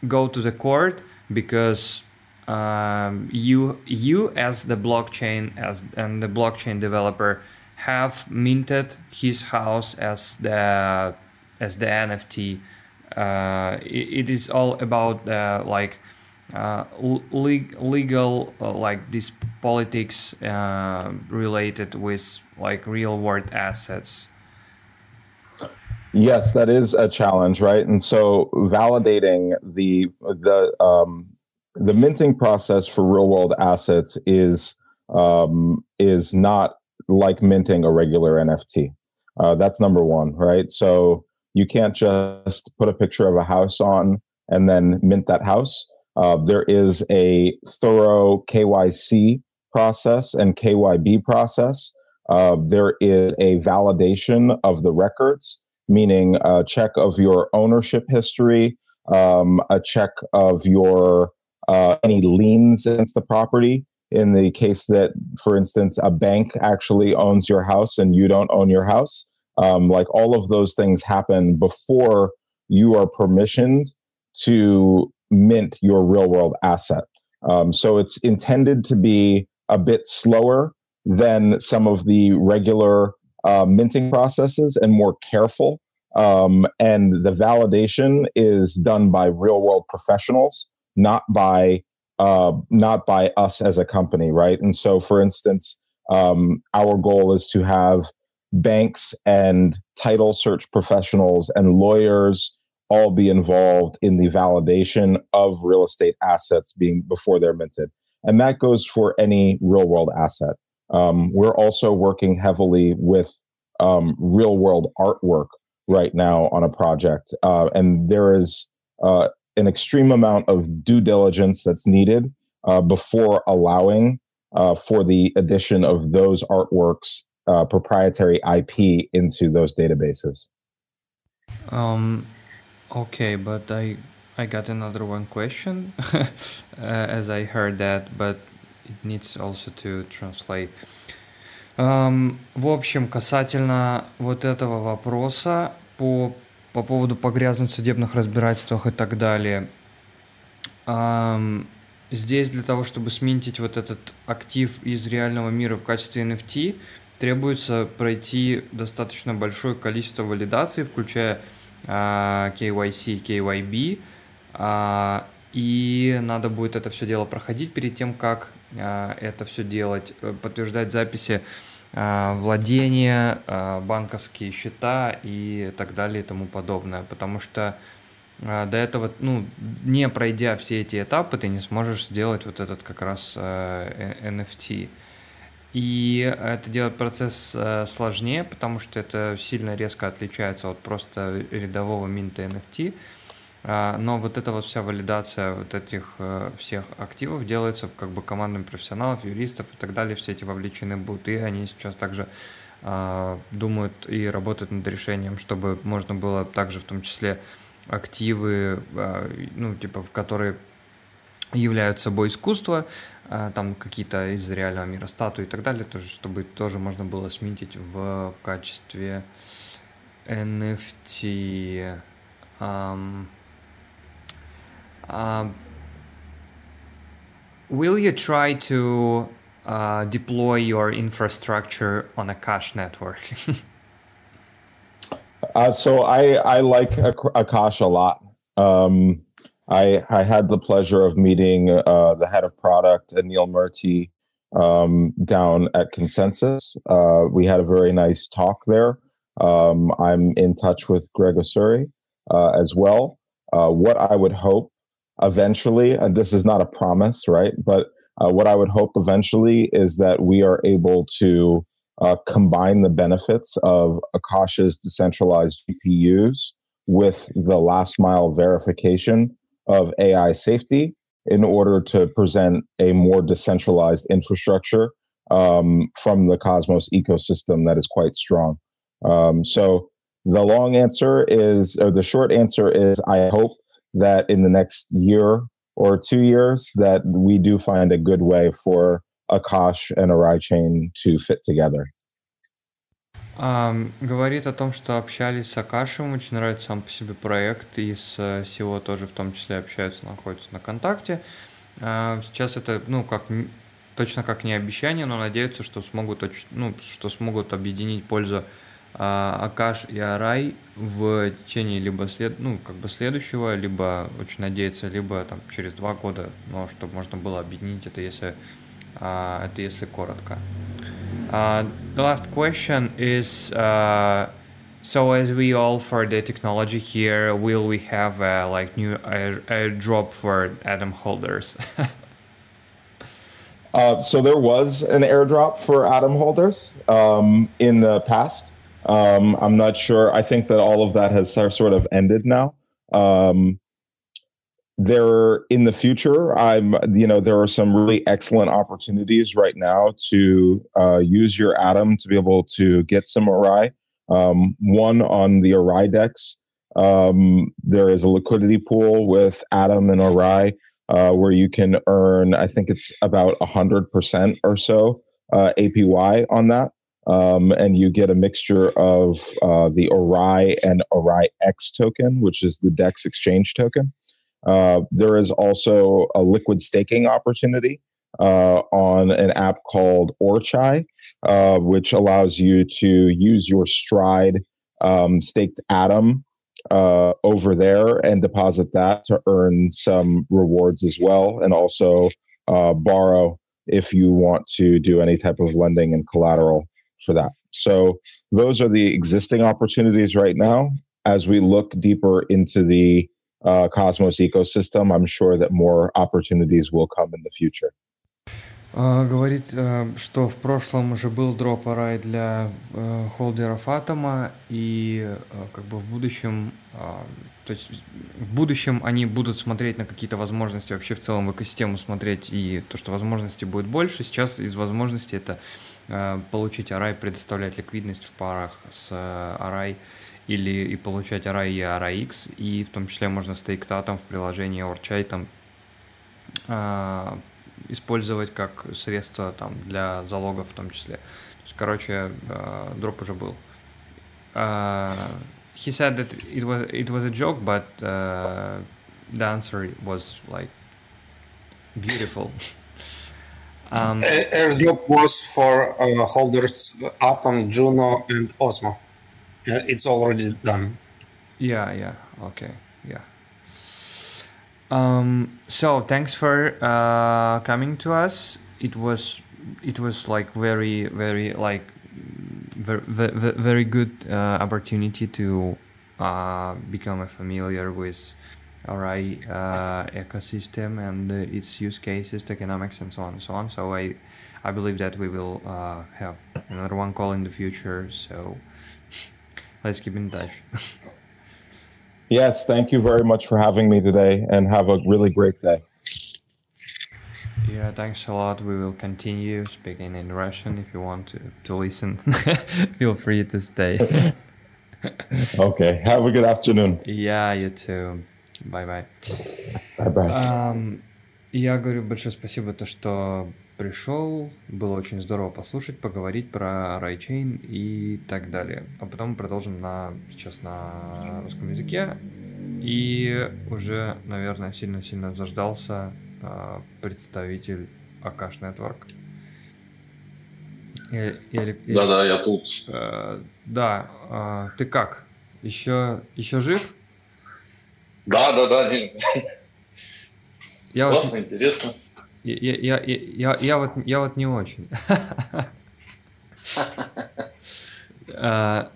go to the court because um, you you as the blockchain as and the blockchain developer have minted his house as the as the NFT. Uh, it, it is all about uh, like uh, le- legal uh, like this politics uh, related with like real world assets. Yes, that is a challenge, right? And so validating the the um, the minting process for real world assets is um, is not like minting a regular NFT. That's number one, right? So you can't just put a picture of a house on and then mint that house. Uh, there is a thorough KYC process and KYB process. Uh, there is a validation of the records, meaning a check of your ownership history, um, a check of your uh, any liens against the property in the case that, for instance, a bank actually owns your house and you don't own your house. Um, like all of those things happen before you are permissioned to mint your real world asset. Um, so it's intended to be a bit slower than some of the regular uh, minting processes and more careful. Um, and the validation is done by real world professionals not by uh, not by us as a company, right? And so, for instance, um, our goal is to have banks and title search professionals and lawyers all be involved in the validation of real estate assets being before they're minted. And that goes for any real world asset. Um, we're also working heavily with um, real world artwork right now on a project. Uh, and there is uh, an extreme amount of due diligence that's needed uh, before allowing uh, for the addition of those artworks uh, proprietary IP into those databases. Um, okay, but I I got another one question uh, as I heard that, but it needs also to translate. Um, в общем, касательно вот этого вопроса по, по поводу погрязнуть судебных разбирательствах и так далее. Um, здесь для того, чтобы сменить вот этот актив из реального мира в качестве NFT, требуется пройти достаточно большое количество валидаций, включая KYC, KYB, uh, и надо будет это все дело проходить перед тем, как uh, это все делать, э, подтверждать записи владения, банковские счета и так далее и тому подобное, потому что до этого, ну, не пройдя все эти этапы, ты не сможешь сделать вот этот как раз NFT. И это делает процесс э, сложнее, потому что это сильно резко отличается от просто рядового минта NFT. А, но вот эта вот вся валидация вот этих э, всех активов делается как бы командами профессионалов, юристов и так далее. Все эти вовлечены будут, и они сейчас также а, думают и работают над решением, чтобы можно было также в том числе активы, а, ну, типа, в которые являются собой искусство, а, там какие-то из реального мира статуи и так далее, тоже, чтобы тоже можно было сменить в качестве NFT. Um, uh, will you try to uh, deploy your infrastructure on a cash network? uh, so I I like Akash a lot. Um, I, I had the pleasure of meeting uh, the head of product, Anil Murthy, um, down at Consensus. Uh, we had a very nice talk there. Um, I'm in touch with Greg Osuri uh, as well. Uh, what I would hope eventually, and this is not a promise, right? But uh, what I would hope eventually is that we are able to uh, combine the benefits of Akasha's decentralized GPUs with the last mile verification of AI safety in order to present a more decentralized infrastructure um, from the Cosmos ecosystem that is quite strong. Um, so the long answer is, or the short answer is, I hope that in the next year or two years that we do find a good way for Akash and Arai chain to fit together. Um, говорит о том, что общались с Акашем, очень нравится сам по себе проект, и с SEO тоже в том числе общаются, находятся на контакте. Uh, сейчас это, ну, как точно как не обещание, но надеются, что смогут, ну, что смогут объединить пользу uh, Акаш и Арай в течение либо след, ну, как бы следующего, либо очень надеется, либо там через два года, но чтобы можно было объединить это, если это если коротко. Uh, the last question is uh, so as we all for the technology here, will we have a, like new air, airdrop for Atom holders? uh, so there was an airdrop for Atom holders um, in the past. Um, I'm not sure. I think that all of that has sort of ended now. Um, there in the future i'm you know there are some really excellent opportunities right now to uh, use your atom to be able to get some ori Um, one on the Arai dex um, there is a liquidity pool with atom and ori uh, where you can earn i think it's about 100% or so uh, apy on that. Um, and you get a mixture of uh, the ori and ori X token, which is the DEX exchange token. Uh, there is also a liquid staking opportunity uh, on an app called Orchai, uh, which allows you to use your Stride um, staked Atom uh, over there and deposit that to earn some rewards as well, and also uh, borrow if you want to do any type of lending and collateral for that. So those are the existing opportunities right now. as we look deeper into the uh, Cosmos ecosystem, I'm sure that more opportunities will come in the future. Uh, говорит, uh, что в прошлом уже был дроп арай для uh, холдеров Атома, и как бы в будущем, то есть в будущем они будут смотреть на какие-то возможности вообще в целом в экосистему смотреть, и то, что возможностей будет больше. Сейчас из возможностей это получить арай, предоставлять ликвидность в парах с арай, или и получать арай и ARAX, и в том числе можно стейктатом в приложении Orchai там э, использовать как средство там для залогов в том числе. То есть, короче, э, дроп уже был. Uh, he said that it was it was a joke, but uh, the answer was like beautiful. um, Airdrop was for uh, holders Atom, Juno, and Osmo. It's already done. Yeah, yeah, okay, yeah. Um, so thanks for uh, coming to us. It was it was like very very like very very, very good uh, opportunity to uh, become familiar with RI uh, ecosystem and its use cases, economics, and so on and so on. So I I believe that we will uh, have another one call in the future. So let's keep in touch. yes, thank you very much for having me today and have a really great day. Yeah, thanks a lot. We will continue speaking in Russian. If you want to, to listen, feel free to stay. okay, have a good afternoon. Yeah, you too. Bye-bye. Bye-bye. Um, я говорю большое спасибо, то, что пришел, было очень здорово послушать, поговорить про райчейн и так далее. А потом мы продолжим на, сейчас на русском языке. И уже, наверное, сильно-сильно заждался э, представитель Акаш Network. Да-да, я тут. Э, да, э, ты как? Еще, еще жив? Да, да, да. Не... Я Классно, вот... интересно. Я, я, я, я, я, вот, я вот не очень. А,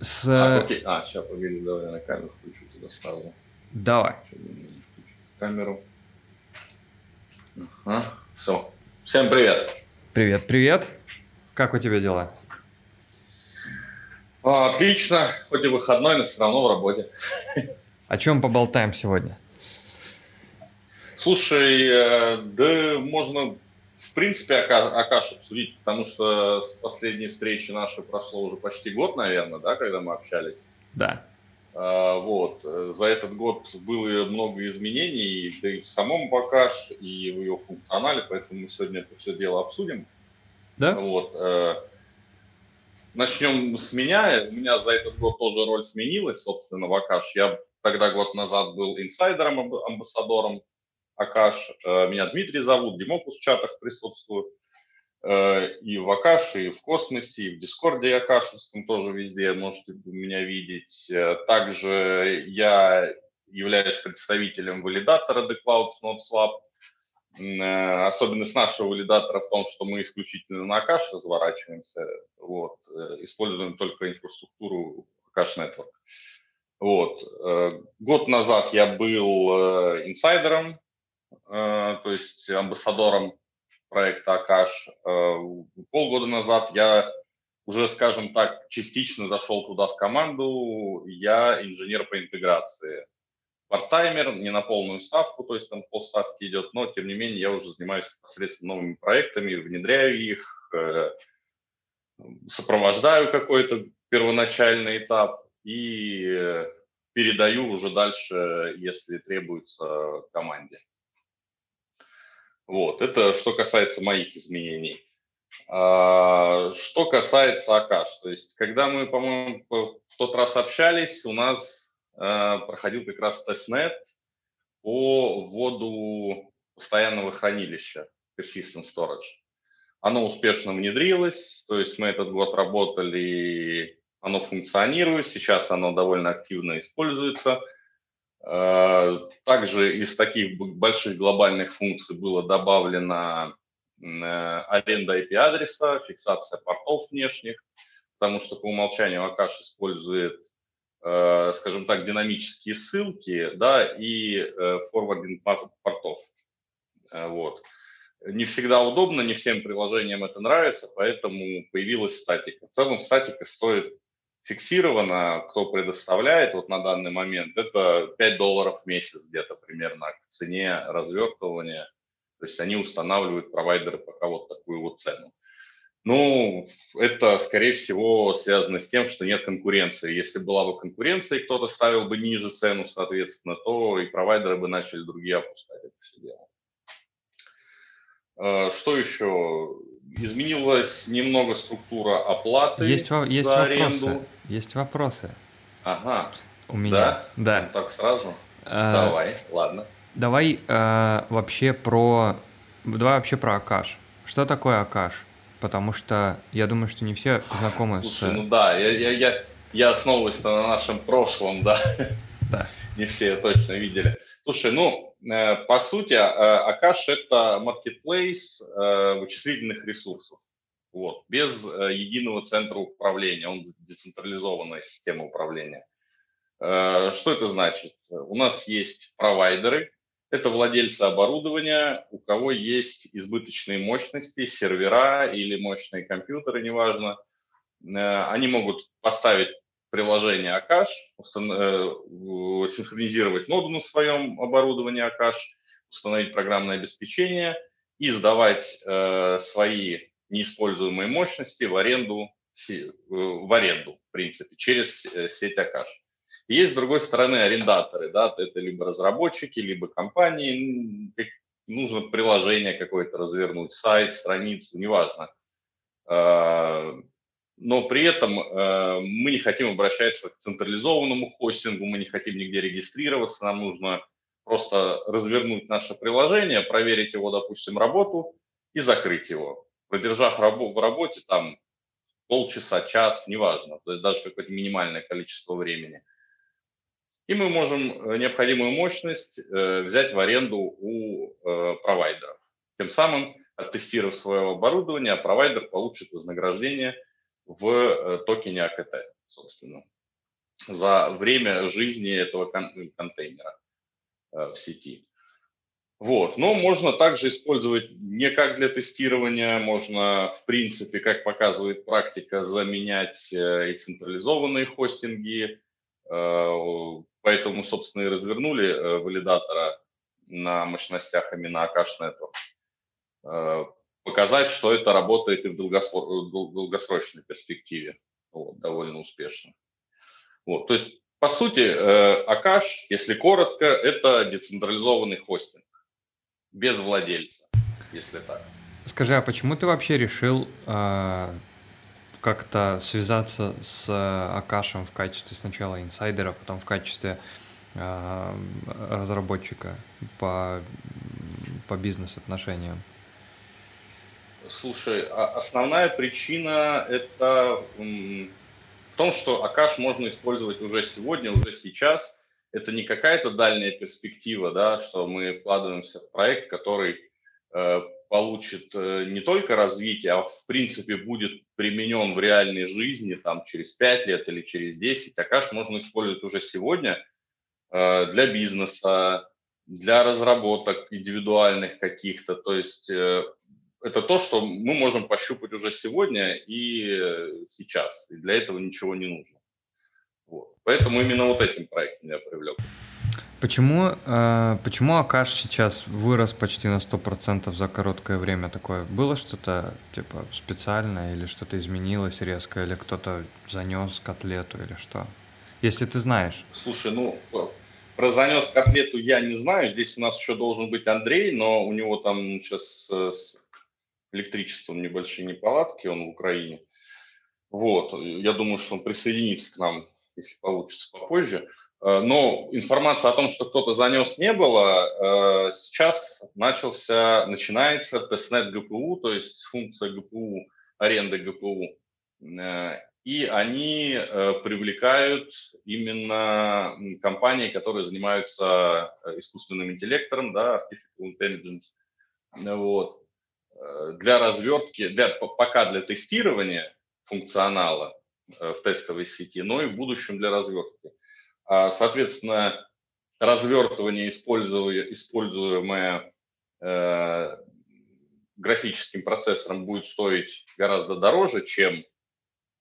с... а, окей. а, сейчас, погоди, давай я на камеру включу, туда ставлю. Давай. Камеру. Ага, все. Всем привет. Привет, привет. Как у тебя дела? А, отлично. Хоть и выходной, но все равно в работе. О чем поболтаем сегодня? Слушай, э, да можно в принципе Акаш обсудить, потому что с последней встречи нашей прошло уже почти год, наверное, да, когда мы общались. Да. А, вот. За этот год было много изменений, да и в самом Акаш, и в его функционале, поэтому мы сегодня это все дело обсудим. Да. Вот. Э, начнем с меня. У меня за этот год тоже роль сменилась, собственно, в Akash. Я тогда год назад был инсайдером, амбассадором Akash. Э, меня Дмитрий зовут, Димокус в чатах присутствую. Э, и в Akash е, и в Космосе, и в Discord е Akash евском тоже везде можете меня видеть. Э, также я являюсь представителем валидатора The Cloud Swap. Особенность нашего валидатора в том, что мы исключительно на Акаш разворачиваемся, вот, используем только инфраструктуру Акаш Network. Вот. Год назад я был инсайдером то есть амбассадором проекта Акаш. Э, полгода назад я уже, скажем так, частично зашел туда в команду. Я инженер по интеграции. Парттаймер, не на полную ставку, то есть там полставки идет, но тем не менее я уже занимаюсь непосредственно новыми проектами, внедряю их, э, сопровождаю какой-то первоначальный этап и передаю уже дальше, если требуется команде. Вот, это что касается моих изменений. А, что касается Akash, то есть, когда мы, по-моему, в тот раз общались, у нас а, проходил как раз testnet по вводу постоянного хранилища Persistent Storage. Оно успешно внедрилось, то есть мы этот год работали, оно функционирует, сейчас оно довольно активно используется – Э, также из таких больших глобальных функций было добавлено э, аренда IP-адреса, фиксация портов внешних, потому что по умолчанию Акаш использует э, скажем так, динамические ссылки, да, и э, форвардинг портов. Э, вот. Не всегда удобно, не всем приложениям это нравится, поэтому появилась статика. В целом статика стоит фиксированно, кто предоставляет вот на данный момент, это 5 долларов в месяц где-то примерно к цене развертывания. То есть они устанавливают провайдеры пока вот такую вот цену. Ну, это, скорее всего, связано с тем, что нет конкуренции. Если была бы конкуренция, и кто-то ставил бы ниже цену, соответственно, то и провайдеры бы начали другие опускать это все дело. А, что еще? Изменилась немного структура оплаты есть, есть за вопросы. Есть вопросы. Ага. У меня. Да? Да. Ну, так сразу? А, Давай, ладно. Давай а, вообще про... Давай вообще про Акаш. Что такое Акаш? Потому что я думаю, что не все знакомы Слушай, с... ну да, я, я, я, я основываюсь на нашем прошлом, да. Да. не все точно видели. Слушай, ну, э, по сути, Акаш – это marketplace э, вычислительных ресурсов. Вот, без э, единого центра управления, он децентрализованная система управления. Что это значит? У нас есть провайдеры, это владельцы оборудования, у кого есть избыточные мощности, сервера или мощные компьютеры, неважно. Они могут поставить приложение Акаш, э, синхронизировать ноду на своем оборудовании Акаш, установить программное обеспечение и сдавать э, свои неиспользуемые мощности в аренду, э, в аренду, в принципе, через сеть Акаш. есть, с другой стороны, арендаторы, да, это либо разработчики, либо компании, нужно приложение какое-то развернуть, сайт, страницу, неважно. Но при этом э, мы не хотим обращаться к централизованному хостингу, мы не хотим нигде регистрироваться, нам нужно просто развернуть наше приложение, проверить его, допустим, работу и закрыть его, продержав рабо- в работе там полчаса, час, неважно, то есть даже какое-то минимальное количество времени. И мы можем э, необходимую мощность э, взять в аренду у э, провайдеров. Тем самым, оттестировав свое оборудование, провайдер получит вознаграждение – в э, токене АКТ, собственно, за время жизни этого контейнера э, в сети. Вот. Но можно также использовать не как для тестирования, можно, в принципе, как показывает практика, заменять э, и централизованные хостинги. Поэтому, собственно, и развернули валидатора на мощностях именно Akash Network показать, что это работает и в долгосрочной перспективе вот, довольно успешно. Вот, то есть, по сути, э, Акаш, если коротко, это децентрализованный хостинг без владельца, если так. Скажи, а почему ты вообще решил э, как-то связаться с Акашем в качестве сначала инсайдера, потом в качестве э, разработчика по, по бизнес-отношениям? Слушай, а основная причина это в том, что Акаш можно использовать уже сегодня, уже сейчас. Это не какая-то дальняя перспектива, да, что мы вкладываемся в проект, который э, получит э, не только развитие, а в принципе будет применен в реальной жизни там через 5 лет или через 10. Акаш можно использовать уже сегодня э, для бизнеса, для разработок индивидуальных каких-то. То есть э, это то, что мы можем пощупать уже сегодня и э, сейчас. И для этого ничего не нужно. Вот. Поэтому именно вот этим проектом я привлек. Почему, э, почему Акаш сейчас вырос почти на 100% за короткое время? Такое было что-то типа специальное или что-то изменилось резко, или кто-то занес котлету или что? Если ты знаешь. Слушай, ну, про занес котлету я не знаю. Здесь у нас еще должен быть Андрей, но у него там сейчас э, электричеством небольшие неполадки, он в Украине. Вот, я думаю, что он присоединится к нам, если получится попозже. Э, но информации о том, что кто-то занес, не было. Э, сейчас начался, начинается тестнет ГПУ, то есть функция ГПУ, аренды ГПУ. Э, и они привлекают именно компании, которые занимаются искусственным интеллектом, да, artificial intelligence. Вот. Для развертки, для, пока для тестирования функционала в тестовой сети, но и в будущем для развертки. А, соответственно, развертывание, используемое э, графическим процессором, будет стоить гораздо дороже, чем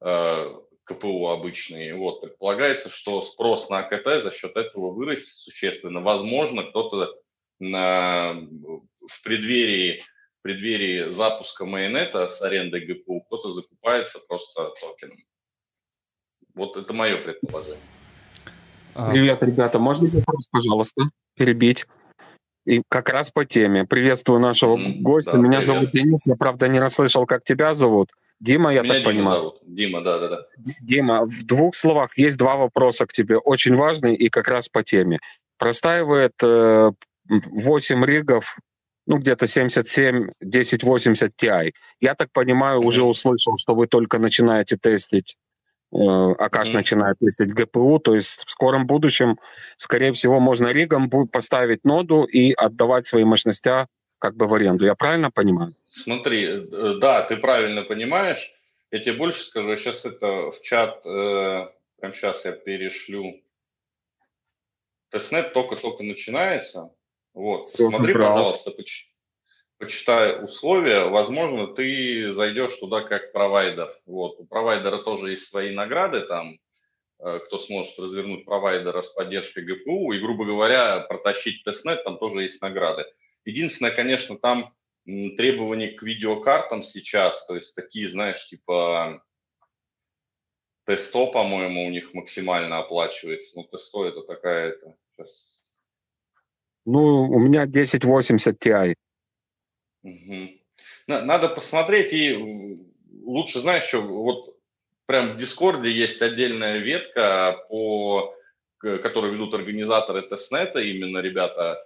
э, КПУ обычные. Вот, предполагается, что спрос на АКТ за счет этого вырастет существенно. Возможно, кто-то в преддверии, в преддверии запуска майонета с арендой ГПУ, кто-то закупается просто токеном. Вот это мое предположение. А. Привет, ребята. Можно вопрос, пожалуйста, перебить? И как раз по теме. Приветствую нашего mm, гостя. Да, Меня привет. зовут Денис. Я, правда, не расслышал, как тебя зовут. Дима, я Меня так Дима понимаю. Зовут. Дима, да, да, да. Дима, в двух словах есть два вопроса к тебе, очень важные и как раз по теме. Простаивает э, 8 ригов, ну, где-то 77, 1080 Ti. Я так понимаю, mm-hmm. уже услышал, что вы только начинаете тестить Акаш mm-hmm. начинает тестить ГПУ, то есть в скором будущем, скорее всего, можно ригом будет поставить ноду и отдавать свои мощности как бы в аренду. Я правильно понимаю? Смотри, э, да, ты правильно понимаешь. Я тебе больше скажу, сейчас это в чат, э, прямо сейчас я перешлю. Тестнет только-только начинается. Вот, Все смотри, забрал. пожалуйста, поч- почитай условия, возможно, ты зайдешь туда как провайдер. Вот. У провайдера тоже есть свои награды, там, э, кто сможет развернуть провайдера с поддержкой ГПУ, и, грубо говоря, протащить тестнет, там тоже есть награды. Единственное, конечно, там требования к видеокартам сейчас, то есть такие, знаешь, типа Тесто, по-моему, у них максимально оплачивается. Ну, Тесто это такая... Это, сейчас... Ну, у меня 1080 Ti. Угу. Надо посмотреть и лучше, знаешь, что вот прям в Дискорде есть отдельная ветка, по, которую ведут организаторы тестнета, именно ребята,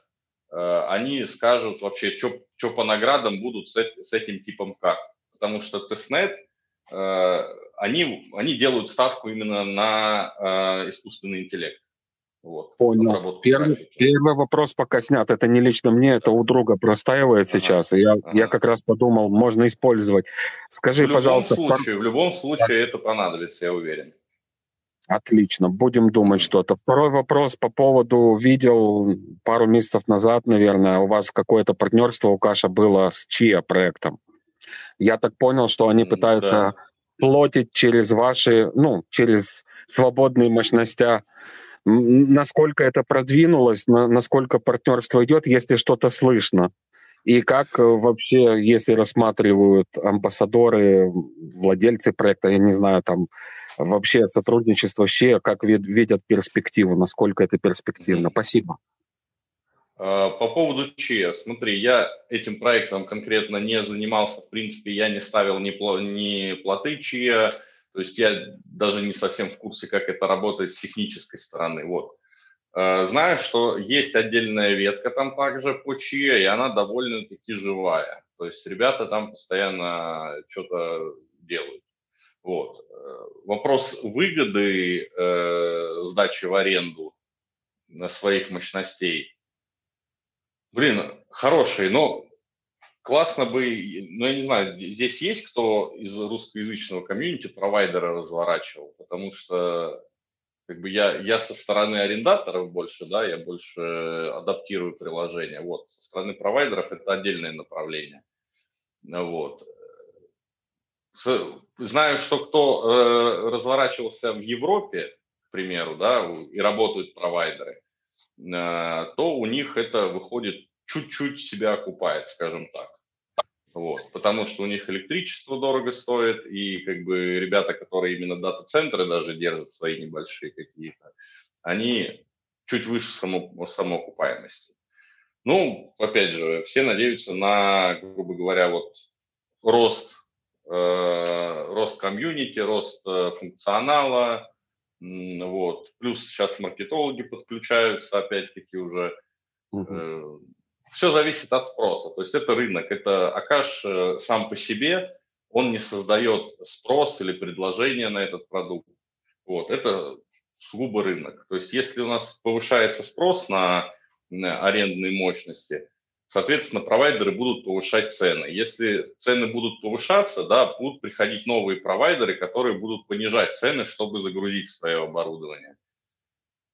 э, они скажут вообще, что по наградам будут с, с этим типом карт. Потому что тестнет, э, они, они делают ставку именно на э, искусственный интеллект. Вот, Понял. Первый, первый вопрос пока снят. Это не лично мне, это у друга простаивает ага. сейчас. И я, ага. я как раз подумал, можно использовать. Скажи, в пожалуйста... Случае, втор... В любом случае это понадобится, я уверен. Отлично, будем думать что-то. Второй вопрос по поводу, видел пару месяцев назад, наверное, у вас какое-то партнерство у Каша было с ЧИА проектом. Я так понял, что они пытаются да. платить через ваши, ну, через свободные мощности насколько это продвинулось, на, насколько партнерство идет, если что-то слышно. И как э, вообще, если рассматривают амбассадоры, владельцы проекта, я не знаю, там вообще сотрудничество вообще, как видят перспективу, насколько это перспективно? Спасибо. А, по поводу ЧИА, смотри, я этим проектом конкретно не занимался, в принципе, я не ставил ни, ни плоты ЧИА, то есть я даже не совсем в курсе, как это работает с технической стороны. Вот. Э, знаю, что есть отдельная ветка там также по ЧИА, и она довольно-таки живая. То есть ребята там постоянно что-то делают. Вот. Э, вопрос выгоды э, сдачи в аренду на своих мощностей. Блин, хороший, но классно бы, ну, я не знаю, здесь есть кто из русскоязычного комьюнити провайдера разворачивал, потому что как бы я, я со стороны арендаторов больше, да, я больше адаптирую приложение. Вот, со стороны провайдеров это отдельное направление. Вот. Знаю, что кто э, разворачивался в Европе, к примеру, да, и работают провайдеры, э, то у них это выходит чуть-чуть себя окупает, скажем так. Вот, потому что у них электричество дорого стоит, и как бы ребята, которые именно дата-центры даже держат свои небольшие какие-то, они чуть выше само, самоокупаемости. Ну, опять же, все надеются на, грубо говоря, вот рост, э, рост комьюнити, рост э, функционала, вот. Плюс сейчас маркетологи подключаются, опять-таки, уже. Угу все зависит от спроса. То есть это рынок, это Акаш э, сам по себе, он не создает спрос или предложение на этот продукт. Вот, это сугубо рынок. То есть если у нас повышается спрос на, на арендные мощности, соответственно, провайдеры будут повышать цены. Если цены будут повышаться, да, будут приходить новые провайдеры, которые будут понижать цены, чтобы загрузить свое оборудование.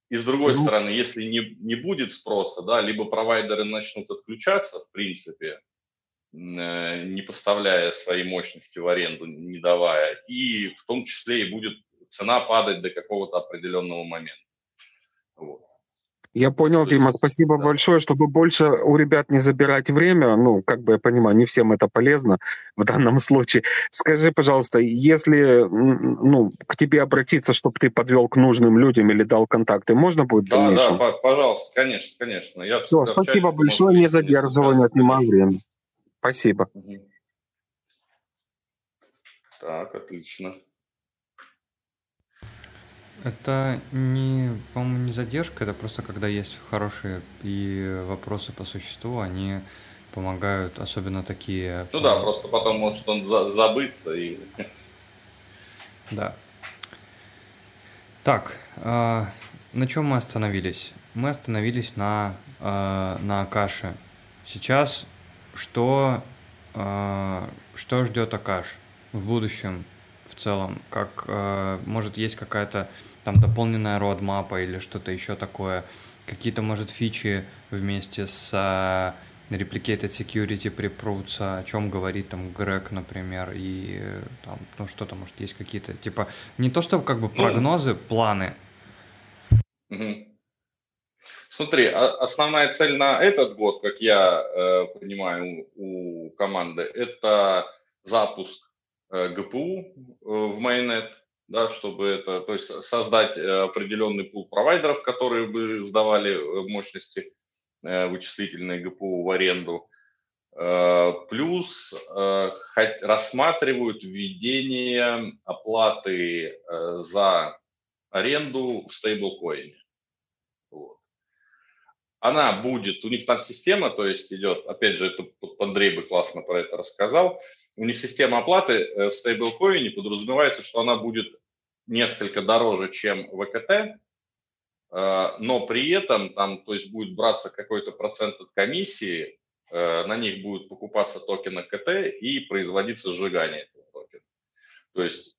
И с другой ну, стороны, если не, не будет спроса, да, либо провайдеры начнут отключаться, в принципе, э, не поставляя свои мощности в аренду, не давая, и в том числе и будет цена падать до какого-то определенного момента. Вот. Я понял, То Дима, спасибо да. большое, чтобы больше у ребят не забирать время. Ну, как бы я понимаю, не всем это полезно в данном случае. Скажи, пожалуйста, если ну, к тебе обратиться, чтобы ты подвел к нужным людям или дал контакты, можно будет Да, да, пожалуйста, конечно, конечно. Я Все, спасибо большое, не задерживаю, не отнимаю время. Спасибо. Так, отлично. Это не, по-моему, не задержка, это просто когда есть хорошие и вопросы по существу, они помогают, особенно такие... Ну да, просто потом может он за- забыться и... Да. Так, э, на чем мы остановились? Мы остановились на, э, на Акаше. Сейчас что, э, что ждет Акаш в будущем в целом? Как, э, может, есть какая-то там дополненная родмапа или что-то еще такое, какие-то, может, фичи вместе с uh, Replicated Security припрутся, о чем говорит там Грег, например, и там, ну что-то, может, есть какие-то, типа, не то чтобы как бы прогнозы, планы. Угу. Смотри, основная цель на этот год, как я э, понимаю у команды, это запуск э, ГПУ э, в майонет, да, чтобы это, то есть создать э, определенный пул провайдеров, которые бы сдавали э, мощности э, вычислительной ГПУ в аренду. Плюс рассматривают введение оплаты за аренду в стейблкоине. Вот. Она будет, у них там система, то есть идет, опять же, это Андрей бы классно про это рассказал, у них система оплаты в стейблкоине подразумевается, что она будет несколько дороже, чем ВКТ, э, но при этом там, то есть будет браться какой-то процент от комиссии, э, на них будет покупаться токен КТ и производиться сжигание этого токена. То есть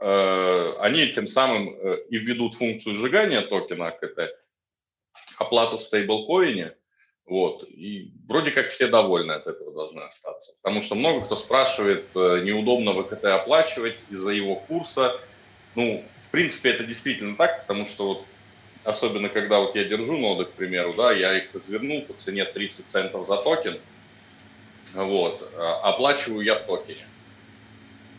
э, они тем самым и введут функцию сжигания токена КТ, оплату в стейблкоине, вот. И вроде как все довольны от этого должны остаться. Потому что много кто спрашивает, э, неудобно ВКТ оплачивать из-за его курса. Ну, в принципе, это действительно так, потому что вот особенно когда вот я держу ноды, к примеру, да, я их развернул по цене 30 центов за токен, вот, а оплачиваю я в токене.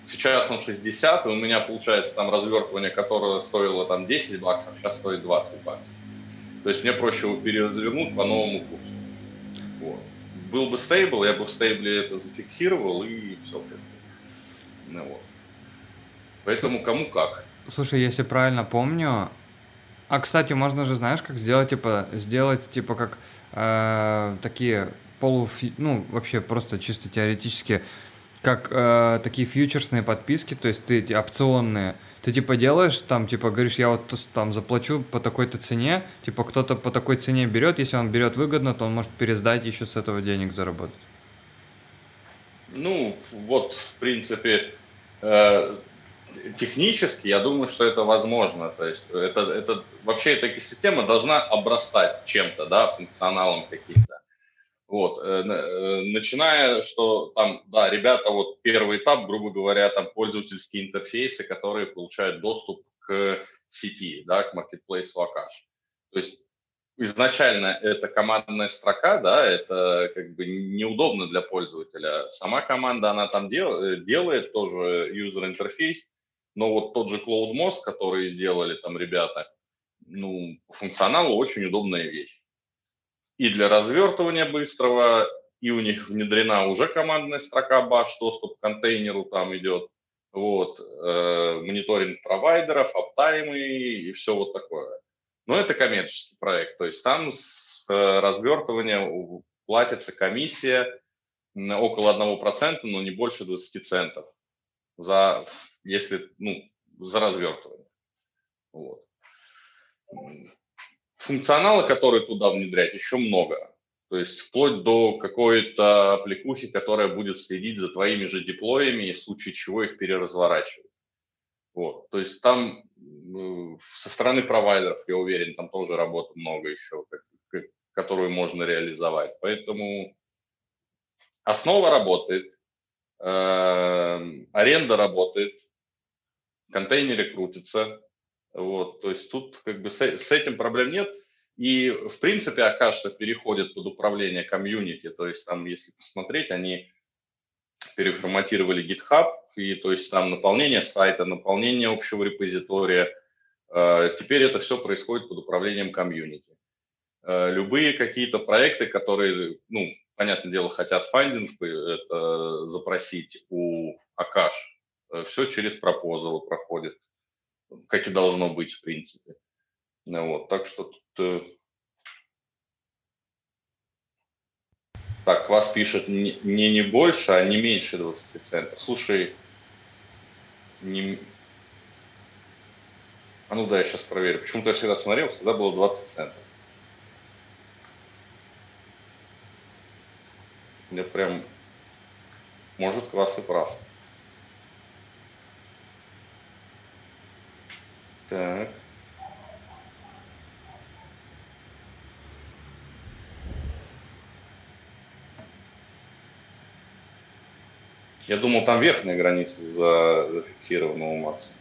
Сейчас он 60, и у меня получается там развертывание, которое стоило там 10 баксов, сейчас стоит 20 баксов. То есть мне проще его переразвернуть по новому курсу. Вот. Был бы стейбл, я бы в стейбле это зафиксировал и все. Ну, вот. Поэтому кому как. Слушай, если правильно помню, а кстати, можно же, знаешь, как сделать, типа, сделать, типа, как э, такие полу, ну, вообще просто чисто теоретически, как э, такие фьючерсные подписки, то есть ты эти опционные, ты типа делаешь там, типа говоришь, я вот там заплачу по такой-то цене, типа кто-то по такой цене берет, если он берет выгодно, то он может пересдать еще с этого денег заработать. Ну, вот, в принципе, э, технически я думаю, что это возможно. То есть это, это вообще эта экосистема должна обрастать чем-то, да, функционалом каким-то. Вот, э, э, начиная, что там, да, ребята, вот первый этап, грубо говоря, там пользовательские интерфейсы, которые получают доступ к сети, да, к Marketplace Wakash. То есть изначально это командная строка, да, это как бы неудобно для пользователя. Сама команда, она там дел, делает тоже user интерфейс, но вот тот же CloudMost, который сделали там ребята, ну, по функционалу очень удобная вещь и для развертывания быстрого, и у них внедрена уже командная строка bash, доступ к контейнеру там идет, вот, э, мониторинг провайдеров, аптаймы и все вот такое. Но это коммерческий проект, то есть там с э, развертывания платится комиссия около 1%, но не больше 20 центов за, если, ну, за развертывание. Вот функционала, который туда внедрять, еще много. То есть вплоть до какой-то аппликухи, которая будет следить за твоими же деплоями, в случае чего их переразворачивать. Вот. То есть там ну, со стороны провайдеров, я уверен, там тоже работы много еще, которую можно реализовать. Поэтому основа работает, э, аренда работает, контейнеры крутятся. Вот. То есть тут как бы с, с этим проблем нет. И, в принципе, Акашта переходит под управление комьюнити. То есть там, если посмотреть, они переформатировали GitHub, и то есть там наполнение сайта, наполнение общего репозитория. Э, теперь это все происходит под управлением комьюнити. Э, любые какие-то проекты, которые, ну, понятное дело, хотят фандинг запросить у Акаш, э, все через пропозалы проходит, как и должно быть, в принципе. Вот, так что тут Так, вас пишет не, не больше, а не меньше 20 центов. Слушай, не... А ну да, я сейчас проверю. Почему-то я всегда смотрел, всегда было 20 центов. Я прям... Может, Квас и прав. Так. Я думал, там верхняя граница за, зафиксирована у Макса.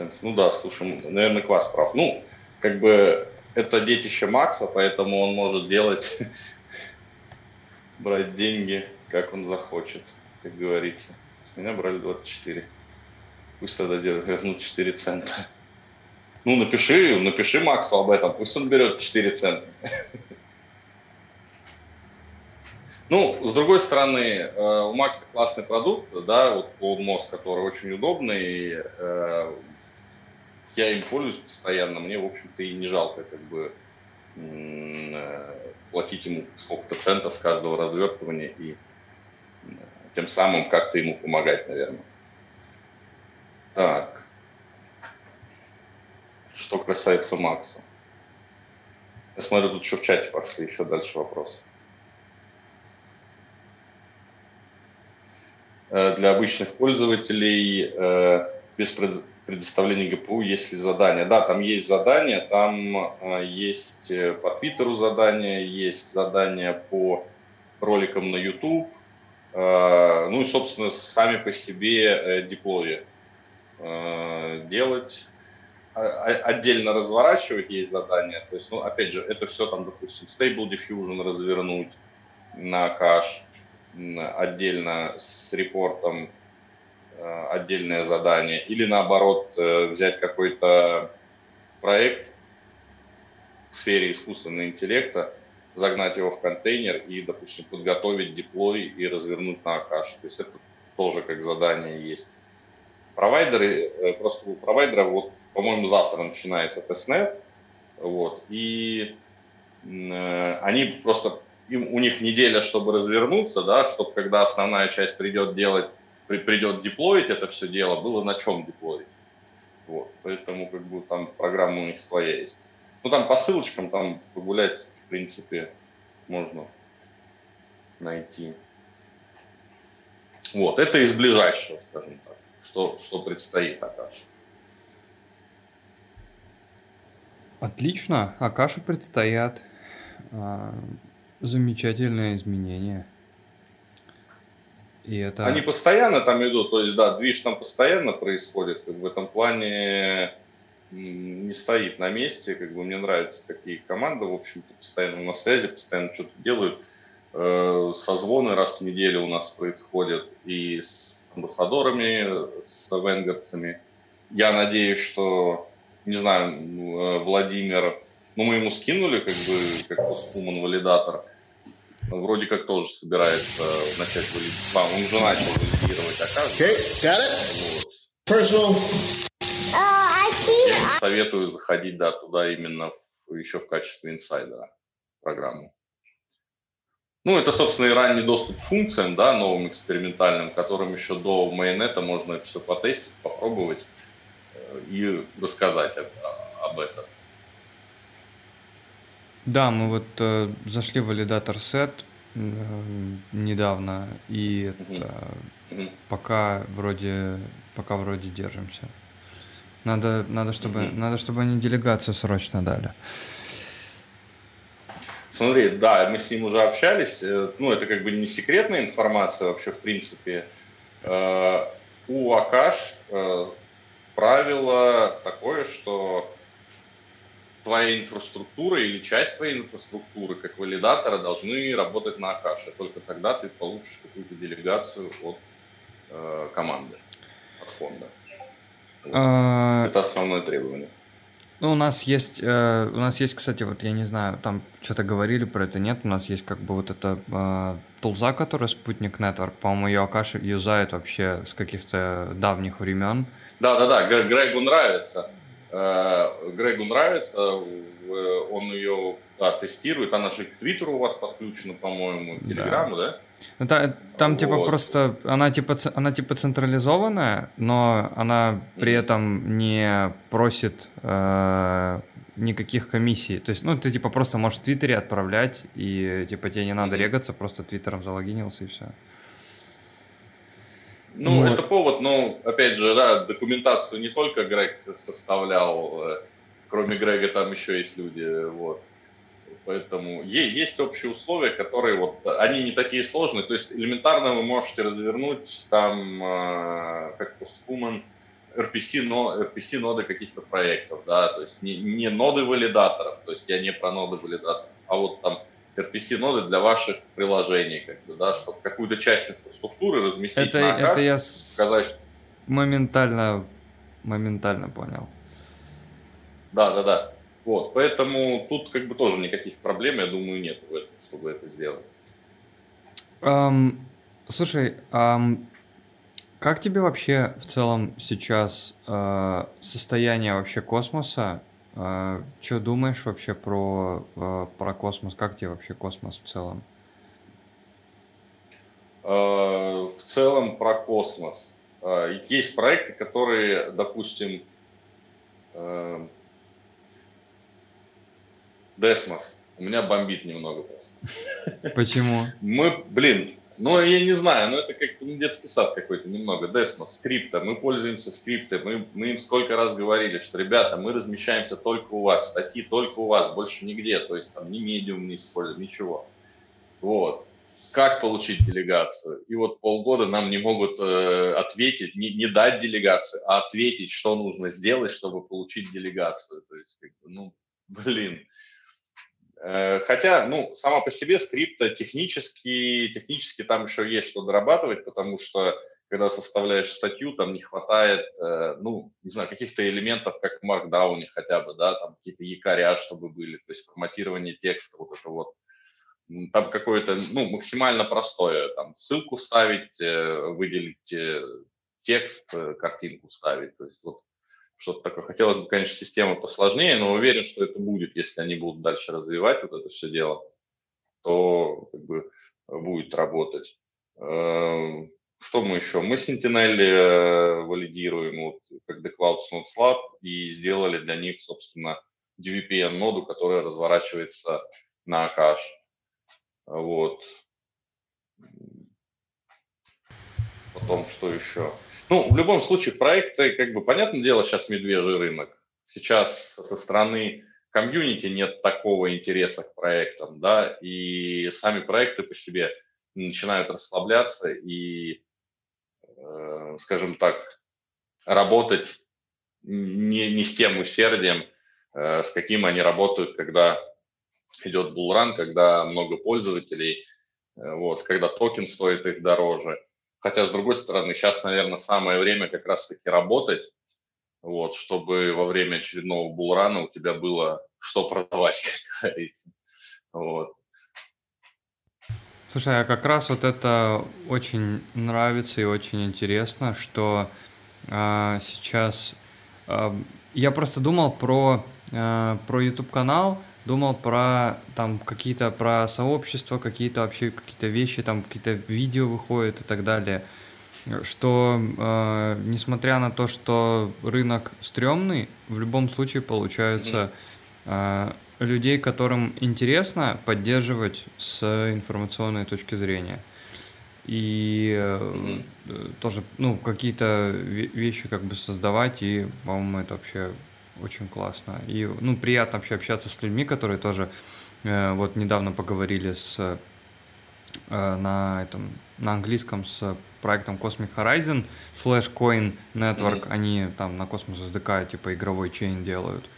центов. Ну да, слушай, наверное, класс прав. Ну, как бы это детище Макса, поэтому он может делать, брать деньги, как он захочет, как говорится. С меня брали 24. Пусть тогда вернут 4 цента. Ну, напиши, напиши Максу об этом, пусть он берет 4 цента. Ну, с другой стороны, э, у Макса классный продукт, да, вот CloudMOS, который очень удобный, э, я им пользуюсь постоянно, мне, в общем-то, и не жалко как бы э, платить ему сколько-то центов с каждого развертывания и э, тем самым как-то ему помогать, наверное. Так. Что касается Макса. Я смотрю, тут еще в чате пошли еще дальше вопросы. Э, для обычных пользователей без предоставления ГПУ есть ли задания. Да, там есть задания, там э, есть э, по Твиттеру задания, есть задания по роликам на YouTube, э, ну и, собственно, сами по себе деплои делать. Отдельно разворачивать есть задания. То есть, ну, опять же, это все там, допустим, Stable Diffusion развернуть на Akash, отдельно с репортом Э, отдельное задание, или наоборот э, взять какой-то проект в сфере искусственного интеллекта, загнать его в контейнер и, допустим, подготовить deploy и развернуть на Akash. То есть это тоже как задание есть. Провайдеры, э, просто у провайдера, вот, по-моему, завтра начинается тестнет, вот, и э, они просто, им, у них неделя, чтобы развернуться, да, чтобы когда основная часть придет делать придет деплоить это все дело, было на чем деплоить. Вот, поэтому как бы там программа у них своя есть. Ну там по ссылочкам там погулять, в принципе, можно найти. Вот, это из ближайшего, скажем так, что, что предстоит Акаше. Отлично, Акаше предстоят а, замечательные изменения. И это... Они постоянно там идут, то есть, да, движ там постоянно происходит, как в этом плане не стоит на месте, как бы мне нравятся такие команды, в общем-то, постоянно на связи, постоянно что-то делают. Э, созвоны раз в неделю у нас происходят и с амбассадорами, с венгерцами. Я надеюсь, что, не знаю, э, Владимир, ну мы ему скинули как бы как постуман валидатор, вроде как тоже собирается начать валидировать. А, он уже начал валидировать, оказывается. Okay, got it. Вот. Personal. советую заходить да, туда именно еще в качестве инсайдера программу. Ну, это, собственно, и ранний доступ к функциям, да, новым экспериментальным, которым еще до майонета можно это все потестить, попробовать э, и рассказать об, об этом. Да, мы вот э, зашли в валидатор сет э, недавно, и это, mm-hmm. пока вроде пока вроде держимся. Надо, надо, чтобы, mm-hmm. надо, чтобы они делегацию срочно дали. Смотри, да, мы с ним уже общались. Э, ну, это как бы не секретная информация вообще, в принципе. Э, у Акаш э, правило такое, что твоя инфраструктура или часть твоей инфраструктуры как валидатора должны работать на Акаше. Только тогда ты получишь какую-то делегацию от команды, от фонда. А... Это основное требование. Ну, у нас есть, э, у нас есть, кстати, вот я не знаю, там что-то говорили про это, нет? У нас есть как бы вот эта э, тулза, которая спутник Network, по-моему, ее Акаш юзает вообще с каких-то давних времен. Да-да-да, Грегу нравится. Э, Грегу нравится, он ее да, тестирует, она же к Твиттеру у вас подключена, по-моему, к Телеграму, да? да? Ну, та, там типа, вот. типа просто она типа она типа централизованная, но она при этом не просит э, никаких комиссий. То есть, ну, ты типа просто можешь в Твиттере отправлять, и типа тебе не надо регаться, просто Твиттером залогинился и все. Ну, вот. это повод, но опять же, да, документацию не только Грег составлял, э, кроме Грега там еще есть люди, вот. Поэтому есть общие условия, которые вот, они не такие сложные. То есть элементарно вы можете развернуть там, э, как постхуман, RPC, но, RPC ноды каких-то проектов, да, то есть не, не ноды валидаторов, то есть я не про ноды валидаторов, а вот там RPC ноды для ваших приложений, как бы, да, чтобы какую-то часть инфраструктуры разместить это, на аккаунт, это я сказать, что... моментально, моментально понял. Да, да, да. Вот, поэтому тут как бы тоже никаких проблем, я думаю, нет в этом, чтобы это сделать. Um, слушай, um, как тебе вообще в целом сейчас uh, состояние вообще космоса? Uh, что думаешь вообще про, uh, про космос? Как тебе вообще космос в целом? Uh, в целом про космос. Есть проекты, которые, допустим, Десмос. У меня бомбит немного просто. Почему? Мы, блин, ну, я не знаю, но это как ну, детский сад какой-то немного. Десмос, скрипта, мы пользуемся скриптой. Мы, мы им сколько раз говорили, что, ребята, мы размещаемся только у вас, статьи только у вас, больше нигде. То есть там ни медиум не используем, ничего. Вот. Как получить делегацию? И вот полгода нам не могут э, ответить, не, не дать делегацию, а ответить, что нужно сделать, чтобы получить делегацию. То есть, как бы, ну, блин. Э, хотя, ну, сама по себе скрипта технически, технически там еще есть что дорабатывать, потому что когда составляешь статью, там не хватает, э, ну, не знаю, каких-то элементов, как в Markdown хотя бы, да, там какие-то якоря, чтобы были, то есть форматирование текста, вот это вот. Там какое-то, ну, максимально простое, там ссылку ставить, э, выделить текст, картинку ставить, то есть вот что-то такое. Хотелось бы, конечно, система посложнее, но уверен, что это будет, если они будут дальше развивать вот это все дело, то как бы будет работать. Эм, что мы еще? Мы Sentinel э, валидируем, вот, как The Cloud Nodes Lab, и сделали для них, собственно, DVPN-ноду, которая разворачивается на Akash. Вот. Потом что еще? Ну, в любом случае, проекты, как бы, понятное дело, сейчас медвежий рынок. Сейчас со стороны комьюнити нет такого интереса к проектам, да, и сами проекты по себе начинают расслабляться и, э, скажем так, работать не, не с тем усердием, э, с каким они работают, когда идет булран, когда много пользователей, э, вот, когда токен стоит их дороже – Хотя, с другой стороны, сейчас, наверное, самое время как раз-таки работать, вот, чтобы во время очередного булрана у тебя было что продавать, как говорится. Вот. Слушай, а как раз вот это очень нравится и очень интересно, что э, сейчас э, Я просто думал про, э, про YouTube канал, думал про там какие-то про сообщества, какие-то вообще какие-то вещи, там какие-то видео выходят и так далее. Что э, несмотря на то, что рынок стрёмный, в любом случае получается э, людей, которым интересно поддерживать с информационной точки зрения. И э, тоже, ну, какие-то вещи как бы создавать, и, по-моему, это вообще очень классно. И, ну, приятно вообще общаться с людьми, которые тоже, э, вот недавно поговорили с, э, на этом, на английском с проектом Cosmic Horizon slash Coin Network, mm-hmm. они там на Космос SDK типа игровой чейн делают.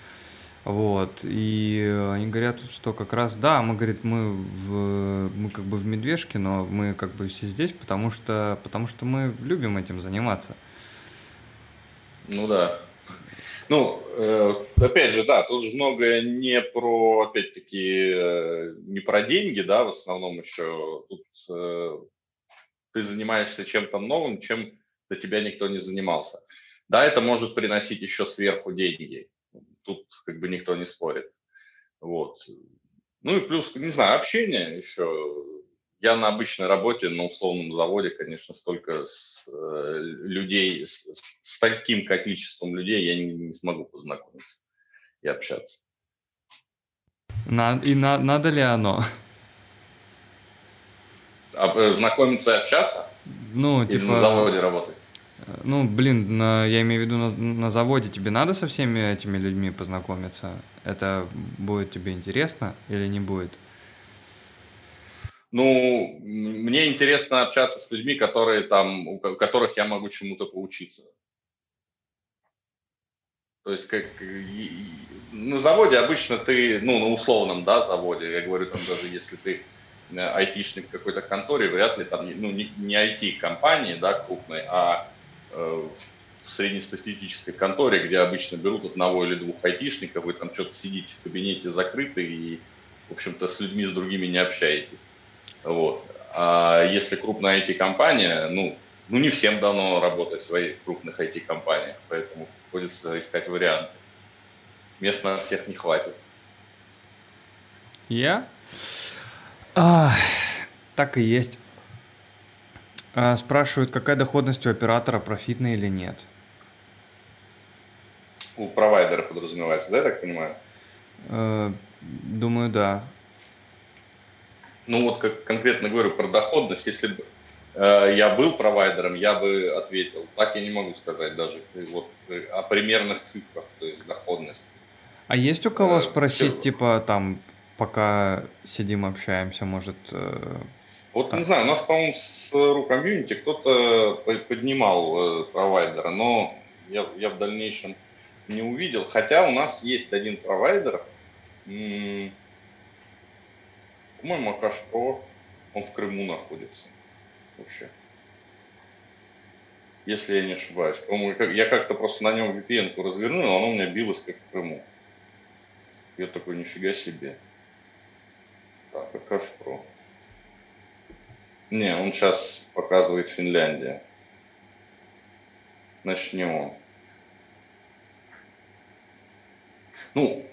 Вот, и они говорят, что как раз, да, мы, говорит, мы, в, мы как бы в медвежке, но мы как бы все здесь, потому что, потому что мы любим этим заниматься. Ну да, ну, э, опять же, да, тут же многое не про, опять-таки, э, не про деньги, да, в основном еще. Тут э, ты занимаешься чем-то новым, чем до тебя никто не занимался. Да, это может приносить еще сверху деньги. Тут как бы никто не спорит. Вот. Ну и плюс, не знаю, общение еще я на обычной работе, на условном заводе, конечно, столько с, э, людей, с, с таким количеством людей я не, не смогу познакомиться и общаться. На, и на, надо ли оно? А, э, знакомиться и общаться? Ну, Или типа... на заводе работать? Ну, блин, на, я имею в виду на, на заводе тебе надо со всеми этими людьми познакомиться? Это будет тебе интересно или не будет? Ну, мне интересно общаться с людьми, которые там, у которых я могу чему-то поучиться. То есть, как на заводе обычно ты, ну, на условном, да, заводе, я говорю, там даже если ты э, айтишник какой-то конторе, вряд ли там, ну, не, не IT-компании, да, крупной, а э, в среднестатистической конторе, где обычно берут одного или двух айтишников, вы там что-то сидите в кабинете закрыты и, в общем-то, с людьми с другими не общаетесь. Вот. А если крупная IT-компания, ну, ну, не всем дано работать в своих крупных IT-компаниях, поэтому приходится искать варианты. Мест на всех не хватит. Я? А, так и есть. А, спрашивают, какая доходность у оператора, профитная или нет? У провайдера подразумевается, да, я так понимаю? Э, думаю, да. Ну вот как конкретно говорю про доходность, если бы э, я был провайдером, я бы ответил. Так я не могу сказать даже вот, о примерных цифрах, то есть доходность. А есть у кого э, спросить, все... типа там, пока сидим, общаемся, может... Э, вот так. не знаю, у нас, по-моему, с RU комьюнити кто-то поднимал э, провайдера, но я, я в дальнейшем не увидел. Хотя у нас есть один провайдер, по-моему, он в Крыму находится вообще. Если я не ошибаюсь. Я как-то просто на нем VPN-ку развернул, оно у меня билось как в Крыму. Я такой, нифига себе. Так, Акашпро. Не, он сейчас показывает Финляндия. Значит, не он. Ну,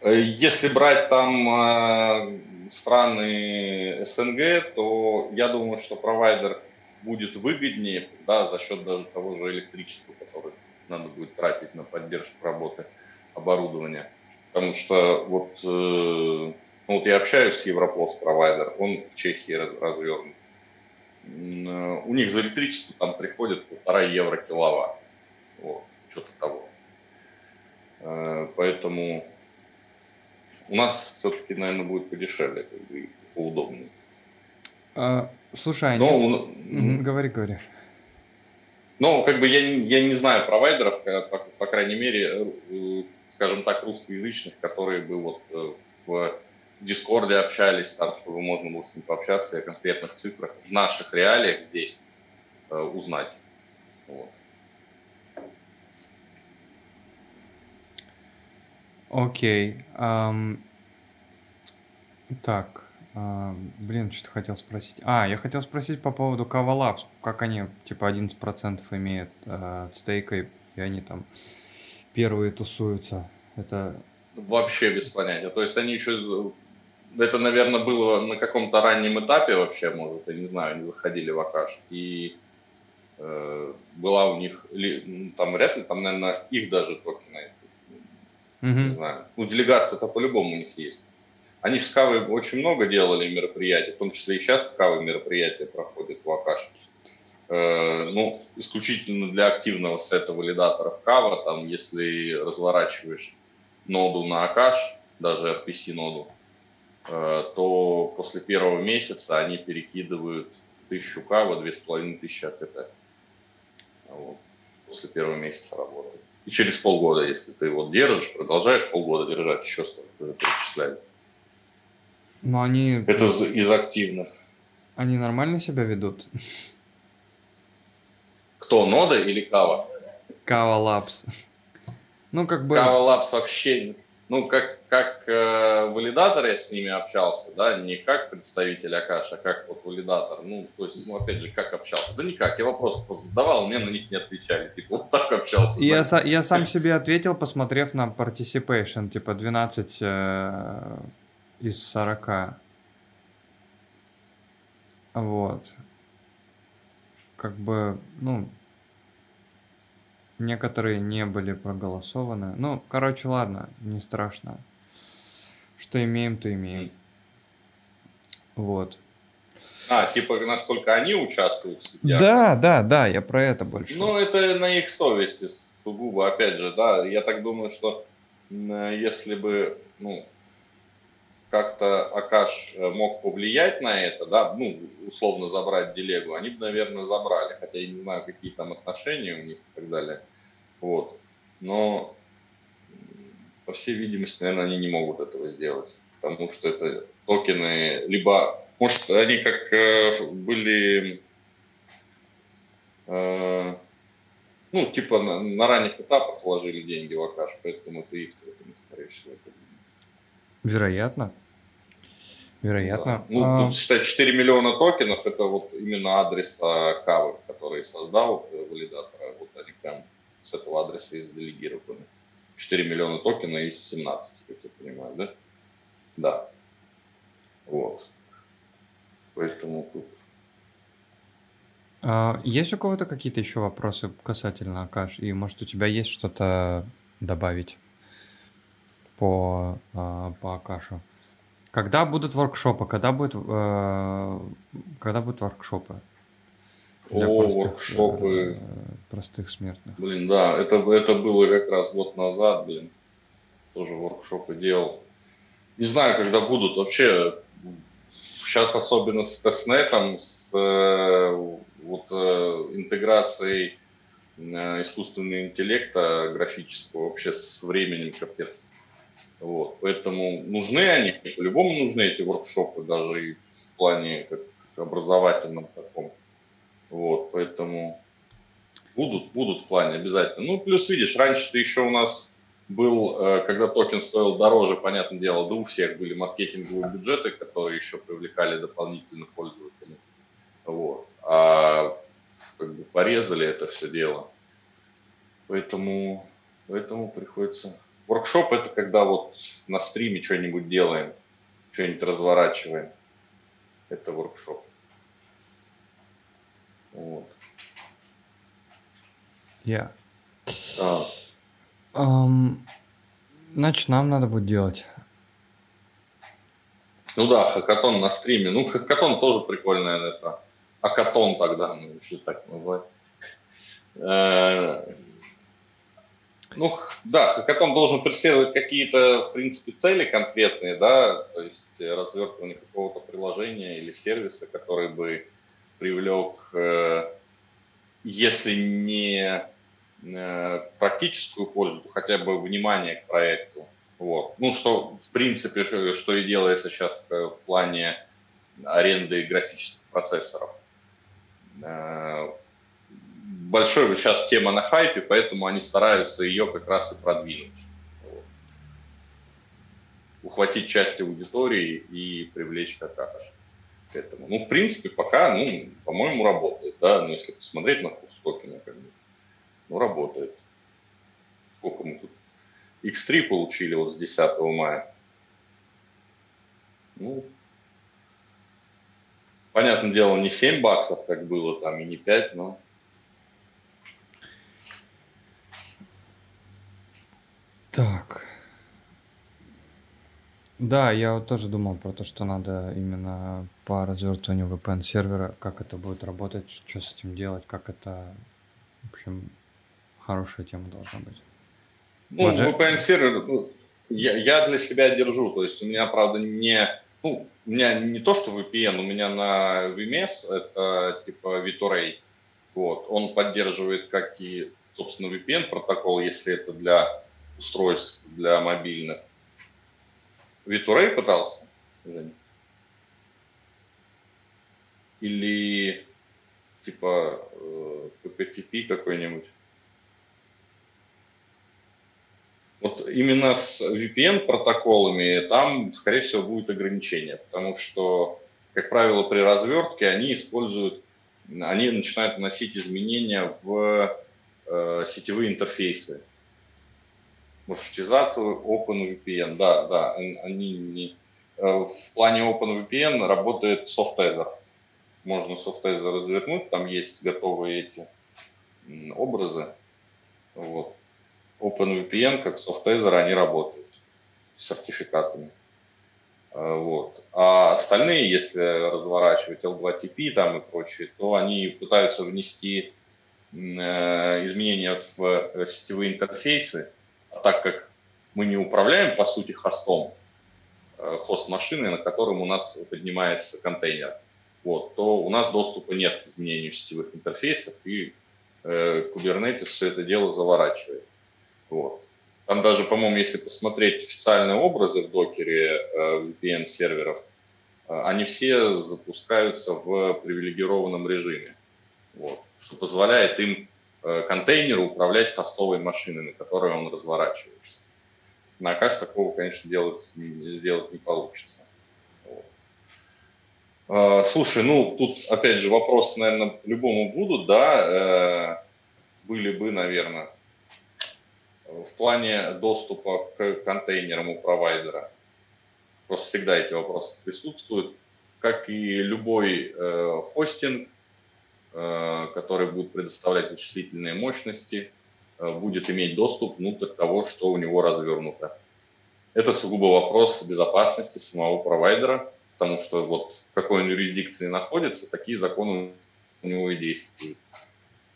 э, если брать там э, страны СНГ, то я думаю, что провайдер будет выгоднее да, за счет даже того же электричества, которое надо будет тратить на поддержку работы оборудования. Потому что вот, э, ну, вот я общаюсь с Европлос провайдер, он в Чехии развернут. Э, у них за электричество там приходит полтора евро киловатт. Вот, что-то того. Э, поэтому у нас все-таки, наверное, будет подешевле, как бы, поудобнее. А, слушай, Но, они... ну, говори, говори. Ну, как бы я, я не знаю провайдеров, э, по, по крайней мере, э, скажем так, русскоязычных, которые бы вот э, в Дискорде общались, там, чтобы можно было с ним пообщаться и о конкретных цифрах в наших реалиях здесь узнать. Вот. Окей. ам, Так, а, блин, что-то хотел спросить. А, я хотел спросить по поводу Labs. Как они, типа, 11% имеют а, стейка, и они там первые тусуются. Это... Вообще без понятия. То есть они еще... Это, наверное, было на каком-то раннем этапе вообще, может, я не знаю, они заходили в Акаш. И э, была у них, там вряд ли, там, наверное, их даже токены, угу. не знаю. Ну, делегация-то по-любому у них есть. Они в Скаве очень много делали мероприятий, в том числе и сейчас Скавы мероприятия проходят в Акаш. Э, ну, исключительно для активного сета валидаторов Кава, там, если разворачиваешь ноду на Акаш, даже RPC-ноду, э, то после первого месяца они перекидывают тысячу Кава, две с половиной тысячи АКТ. Вот. После первого месяца работы. И через полгода, если ты вот держишь, продолжаешь полгода держать, еще столько перечисляют. Но они... Это из активных. Они нормально себя ведут? Кто, Нода или Кава? Кава Лапс. Ну, как бы... Кава Лапс вообще... Ну, как, как э, валидатор я с ними общался, да, не как представитель Акаш, а как вот валидатор. Ну, то есть, ну, опять же, как общался? Да никак, я вопросы задавал, мне на них не отвечали. Типа, вот так общался. Я, да. я сам себе ответил, посмотрев на participation, типа 12 э, из 40. Вот как бы, ну, некоторые не были проголосованы. Ну, короче, ладно, не страшно. Что имеем, то имеем. Вот. А, типа, насколько они участвуют в сетях? Да, да, да, я про это больше. Ну, это на их совести сугубо, опять же, да. Я так думаю, что если бы, ну, как-то Акаш э, мог повлиять на это, да, ну, условно забрать Делегу, они бы, наверное, забрали, хотя я не знаю, какие там отношения у них и так далее. Вот. Но, по всей видимости, наверное, они не могут этого сделать, потому что это токены, либо, может, они как э, были, э, ну, типа на, на ранних этапах вложили деньги в Акаш, поэтому это их токены, скорее всего. Вероятно. Вероятно. Да. Ну, а... тут считать 4 миллиона токенов, это вот именно адрес Кавы, который создал э, валидатора. Вот они прям с этого адреса и заделегированы. 4 миллиона токенов из 17, как я понимаю, да? Да. Вот. Поэтому тут... А, есть у кого-то какие-то еще вопросы касательно Акаш? И может у тебя есть что-то добавить по, а, по Акашу? Когда будут воркшопы? Когда будет, э, когда будут воркшопы? Для О, простых, воркшопы. Э, простых смертных. Блин, да, это, это было как раз год назад, блин. Тоже воркшопы делал. Не знаю, когда будут. Вообще, сейчас особенно с тестнетом, с э, вот, э, интеграцией искусственного интеллекта графического, вообще с временем капец. Вот. Поэтому нужны они, по-любому нужны эти воркшопы, даже и в плане как образовательном таком. Вот, поэтому будут, будут в плане обязательно. Ну, плюс, видишь, раньше-то еще у нас был, э, когда токен стоил дороже, понятное дело, да у всех были маркетинговые бюджеты, которые еще привлекали дополнительных пользователей. Вот. А как бы порезали это все дело. Поэтому, поэтому приходится Воркшоп это когда вот на стриме что-нибудь делаем, что-нибудь разворачиваем. Это воркшоп. Вот. Я. Yeah. А. Um, значит, нам надо будет делать. Ну да, хакатон на стриме. Ну, хакатон тоже прикольно, это. Акатон тогда, ну, если так назвать. Э, ну, да, хакатон должен преследовать какие-то, в принципе, цели конкретные, да, то есть развертывание какого-то приложения или сервиса, который бы привлек, э, если не э, практическую пользу, хотя бы внимание к проекту. Вот. Ну, что, в принципе, что и делается сейчас в плане аренды графических процессоров э, большой сейчас тема на хайпе, поэтому они стараются ее как раз и продвинуть. Ухватить часть аудитории и привлечь как раз к этому. Ну, в принципе, пока, ну, по-моему, работает, да, но если посмотреть на курс токена, как бы, ну, работает. сколько мы тут, X3 получили вот с 10 мая. Ну, понятное дело, не 7 баксов, как было там, и не 5, но... Так. Да, я вот тоже думал про то, что надо именно по развертыванию VPN-сервера, как это будет работать, что с этим делать, как это, в общем, хорошая тема должна быть. Ну, VPN-сервер, ну, я, я для себя держу, то есть у меня, правда, не, ну, у меня не то, что VPN, у меня на VMS это типа VTorray, вот, он поддерживает как и, собственно, VPN протокол, если это для устройств, для мобильных, Витурей пытался? Или типа э, PPTP какой-нибудь? Вот именно с VPN протоколами там, скорее всего, будет ограничение, потому что, как правило, при развертке они используют, они начинают вносить изменения в э, сетевые интерфейсы маршрутизацию OpenVPN. Да, да, они не... Э, в плане OpenVPN работает Softaser. Можно Softaser развернуть, там есть готовые эти образы. Вот. OpenVPN, как Softaser, они работают с сертификатами. Э, вот. А остальные, если разворачивать L2TP там и прочее, то они пытаются внести э, изменения в сетевые интерфейсы, так как мы не управляем, по сути, хостом, э, хост машины, на котором у нас поднимается контейнер, вот, то у нас доступа нет к изменению сетевых интерфейсов, и э, Kubernetes все это дело заворачивает. Вот. Там даже, по-моему, если посмотреть официальные образы в докере э, VPN-серверов, э, они все запускаются в привилегированном режиме, вот, что позволяет им Э, контейнеру управлять хостовой машиной, на которой он разворачивается. На Акаш такого, конечно, делать, сделать не получится. Вот. А, слушай, ну тут опять же вопросы, наверное, по-любому будут, да, э, были бы, наверное, в плане доступа к контейнерам у провайдера. Просто всегда эти вопросы присутствуют. Как и любой э, хостинг, Э, который будет предоставлять вычислительные мощности, э, будет иметь доступ внутрь того, что у него развернуто. Это сугубо вопрос безопасности самого провайдера, потому что вот в какой он юрисдикции находится, такие законы у него и действуют.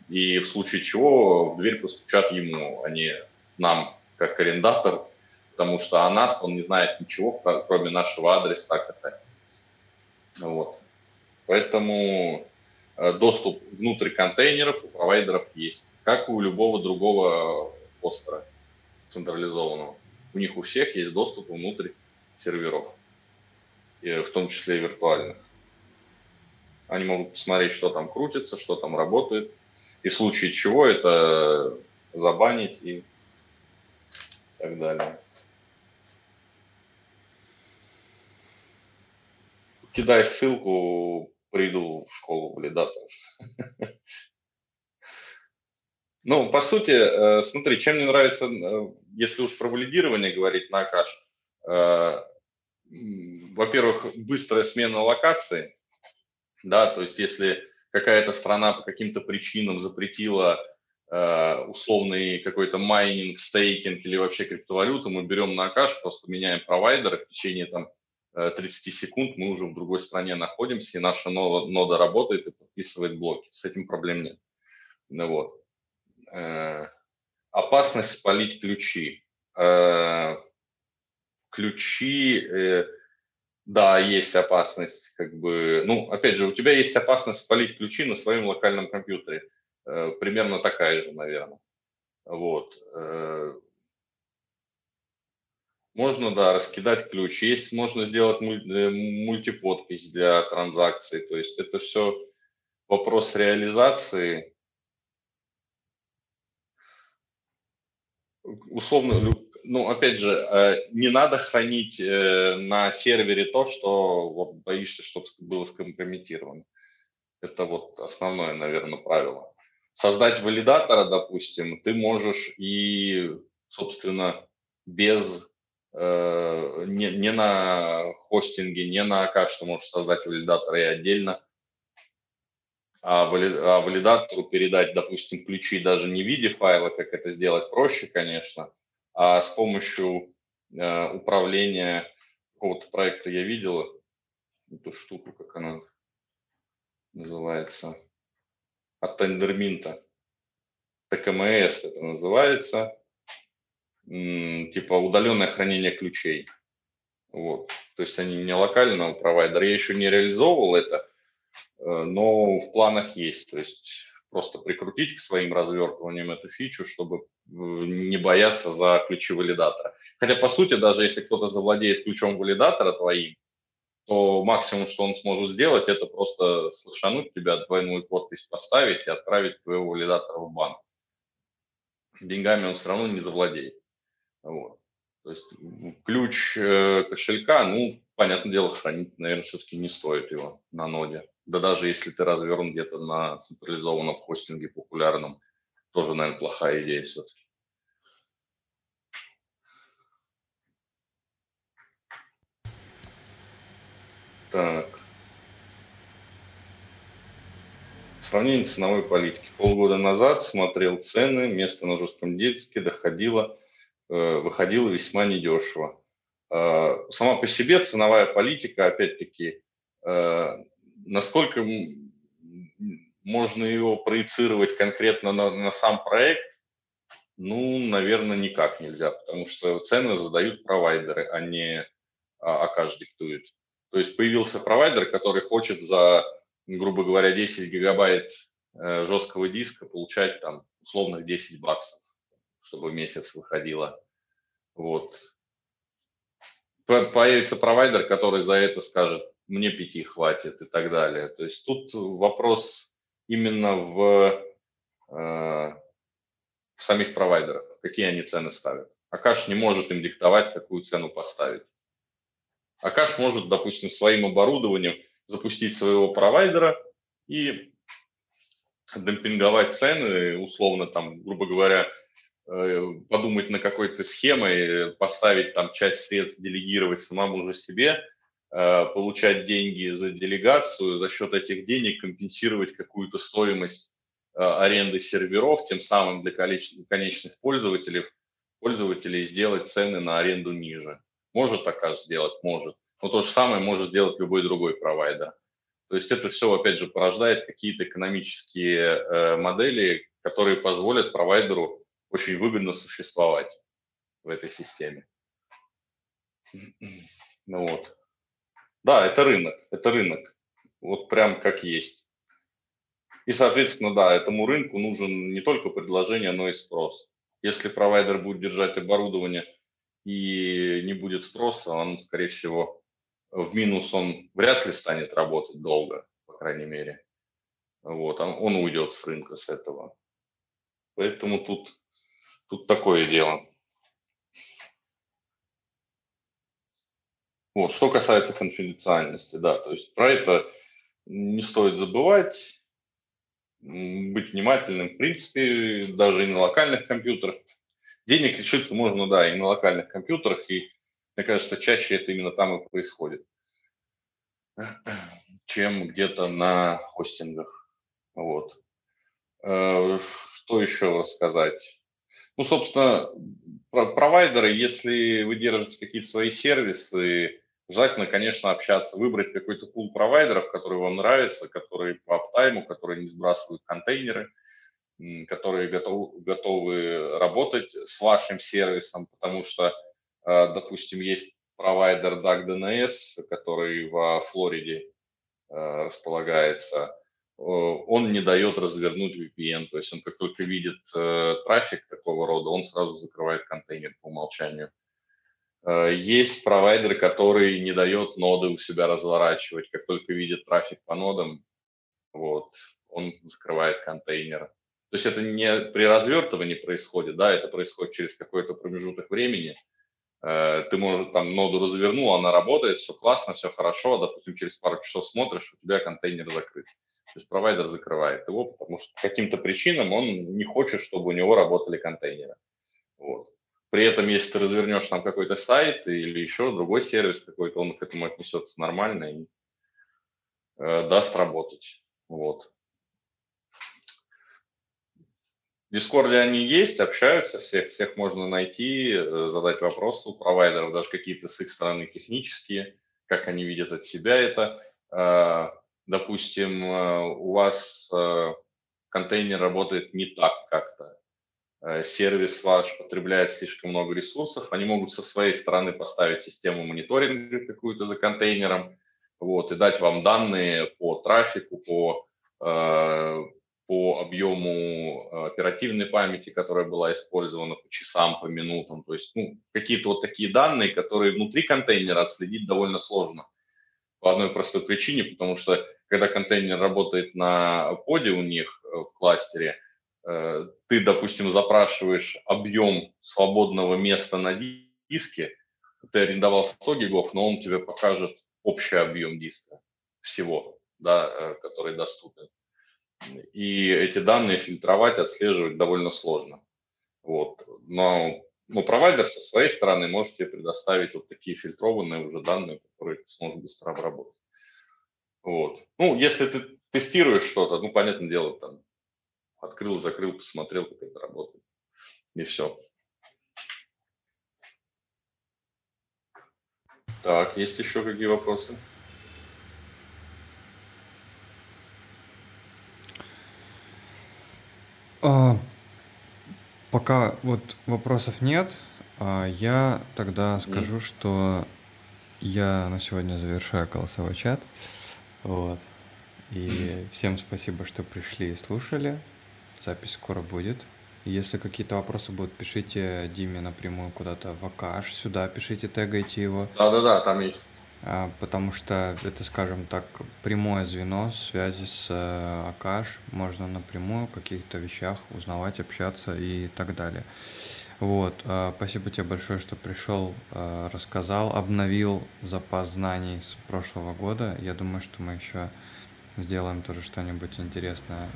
И в случае чего в дверь постучат ему, а не нам, как арендатор, потому что о нас он не знает ничего, кроме нашего адреса. Вот. Поэтому доступ внутрь контейнеров у провайдеров есть, как и у любого другого постера централизованного. У них у всех есть доступ внутрь серверов, в том числе и виртуальных. Они могут посмотреть, что там крутится, что там работает, и в случае чего это забанить и так далее. Кидай ссылку приду в школу валидаторов. Ну, по сути, э, смотри, чем мне нравится, э, если уж про валидирование говорить на Акаш, э, во-первых, быстрая смена локации, да, то есть если какая-то страна по каким-то причинам запретила условный какой-то майнинг, стейкинг или вообще криптовалюту, мы берем на Akash, просто меняем провайдера в течение там 30 э, секунд мы уже в другой стране находимся, и наша нода работает и подписывает блоки. С этим проблем нет. Ну, вот. Э, опасность спалить ключи. Э, ключи, да, есть опасность, как бы, ну, опять же, у тебя есть опасность спалить ключи на своем локальном компьютере. Примерно такая же, наверное. Вот. Можно, да, раскидать ключ. Есть, можно сделать э, мультиподпись для транзакций. То есть это все вопрос реализации. Условно, ну, опять же, э, не надо хранить э, на сервере то, что вот, боишься, чтобы было скомпрометировано. Это вот основное, наверное, правило. Создать валидатора, допустим, ты можешь и собственно, без э, не, не на хостинге, не на АК, что можешь создать валидатор и отдельно, а, вали, а валидатору передать, допустим, ключи даже не в виде файла, как это сделать проще, конечно, а с помощью э, управления какого-то проекта я видел эту штуку, как она называется, от Тендерминта. ТКМС это называется, типа удаленное хранение ключей. Вот. То есть они не локального провайдера. Я еще не реализовывал это, э, но в планах есть. То есть просто прикрутить к своим развертываниям эту фичу, чтобы э, не бояться за ключи валидатора. Хотя, по сути, даже если кто-то завладеет ключом валидатора твоим, то максимум, что он сможет сделать, это просто слышануть тебя, двойную подпись поставить и отправить твоего валидатора в банк. Деньгами он все равно не завладеет. Вот. То есть ключ э, кошелька, ну, понятное дело, хранить, наверное, все-таки не стоит его на ноде. Да даже если ты развернут где-то на централизованном хостинге популярном, тоже, наверное, плохая идея все-таки. Так. Сравнение ценовой политики. Полгода назад смотрел цены, место на жестком диске доходило, э, выходило весьма недешево. Э, сама по себе ценовая политика, опять-таки, э, насколько можно его проецировать конкретно на, на сам проект, ну, наверное, никак нельзя, потому что цены задают провайдеры, а не а, Акаш диктует. То есть появился провайдер, который хочет за, грубо говоря, 10 гигабайт жесткого диска получать там условных 10 баксов, чтобы месяц выходило. Вот. Появится провайдер, который за это скажет, мне пяти хватит и так далее. То есть тут вопрос именно в, э, в самих провайдерах, какие они цены ставят. Акаш не может им диктовать, какую цену поставить. Акаш может, допустим, своим оборудованием запустить своего провайдера и демпинговать цены, условно, там, грубо говоря, подумать на какой-то схемой, поставить там часть средств, делегировать самому же себе, э, получать деньги за делегацию, за счет этих денег компенсировать какую-то стоимость э, аренды серверов, тем самым для конечных пользователей, пользователей сделать цены на аренду ниже. Может Акаш сделать? Может. Но то же самое может сделать любой другой провайдер. То есть это все, опять же, порождает какие-то экономические э, модели, которые позволят провайдеру очень выгодно существовать в этой системе. Ну вот. Да, это рынок, это рынок. Вот прям как есть. И, соответственно, да, этому рынку нужен не только предложение, но и спрос. Если провайдер будет держать оборудование и не будет спроса, он, скорее всего, в минус он вряд ли станет работать долго, по крайней мере. Вот, он, он уйдет с рынка с этого. Поэтому тут, тут такое дело. Вот, что касается конфиденциальности, да, то есть про это не стоит забывать, быть внимательным, в принципе, даже и на локальных компьютерах. Денег лишиться можно, да, и на локальных компьютерах, и, мне кажется, чаще это именно там и происходит, чем где-то на хостингах. Вот. Э, что еще рассказать? Ну, собственно, провайдеры, если вы держите какие-то свои сервисы, желательно, конечно, общаться, выбрать какой-то пул провайдеров, который вам нравится, которые по аптайму, которые не сбрасывают контейнеры – которые готов, готовы работать с вашим сервисом, потому что, э, допустим, есть провайдер DuckDNS, который во Флориде э, располагается, он не дает развернуть VPN, то есть он как только видит э, трафик такого рода, он сразу закрывает контейнер по умолчанию. Есть провайдер, который не дает ноды у себя разворачивать, как только видит трафик по нодам, вот, он закрывает контейнер. То есть это не при развертывании происходит, да, это происходит через какой-то промежуток времени. Э, ты, может, там ноду развернул, она работает, все классно, все хорошо, а, допустим, через пару часов смотришь, у тебя контейнер закрыт. То есть провайдер закрывает его, потому что по каким-то причинам он не хочет, чтобы у него работали контейнеры. Вот. При этом, если ты развернешь там какой-то сайт или еще другой сервис какой-то, он к этому отнесется нормально и э, даст работать. Вот. В Дискорде они есть, общаются, всех, всех можно найти, э, задать вопросы у провайдеров, даже какие-то с их стороны технические, как они видят от себя это. Э, допустим, э, у вас контейнер работает не так как-то, сервис ваш потребляет слишком много ресурсов, они могут со своей стороны поставить систему мониторинга какую-то за контейнером, вот, и дать вам данные по трафику, по по объему э, оперативной памяти, которая была использована, по часам, по минутам. То есть ну, какие-то вот такие данные, которые внутри контейнера отследить довольно сложно. По одной простой причине, потому что когда контейнер работает на поде у них э, в кластере, э, ты, допустим, запрашиваешь объем свободного места на диске, ты арендовал 100 гигов, но он тебе покажет общий объем диска всего, да, который доступен и эти данные фильтровать, отслеживать довольно сложно. Вот. Но ну, провайдер со своей стороны может тебе предоставить вот такие фильтрованные уже данные, которые ты сможешь быстро обработать. Вот. Ну, если ты тестируешь что-то, ну, понятное дело, там, открыл, закрыл, посмотрел, как это работает. И все. Так, есть еще какие вопросы? А, пока вот вопросов нет, а я тогда скажу, что я на сегодня завершаю голосовой чат. Вот. И всем спасибо, что пришли и слушали. Запись скоро будет. Если какие-то вопросы будут, пишите Диме напрямую куда-то в Акаш, сюда пишите, тегайте его. Да-да-да, там есть. А, потому что это, скажем так, прямое звено связи с э, Акаш. Можно напрямую о каких-то вещах узнавать, общаться и так далее. Вот, а, спасибо тебе большое, что пришел, а, рассказал, обновил запас знаний с прошлого года. Я думаю, что мы еще сделаем тоже что-нибудь интересное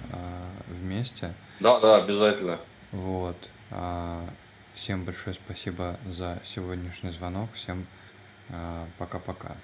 вместе. Да, да, обязательно. Вот. Всем большое спасибо за сегодняшний звонок. Всем пока-пока.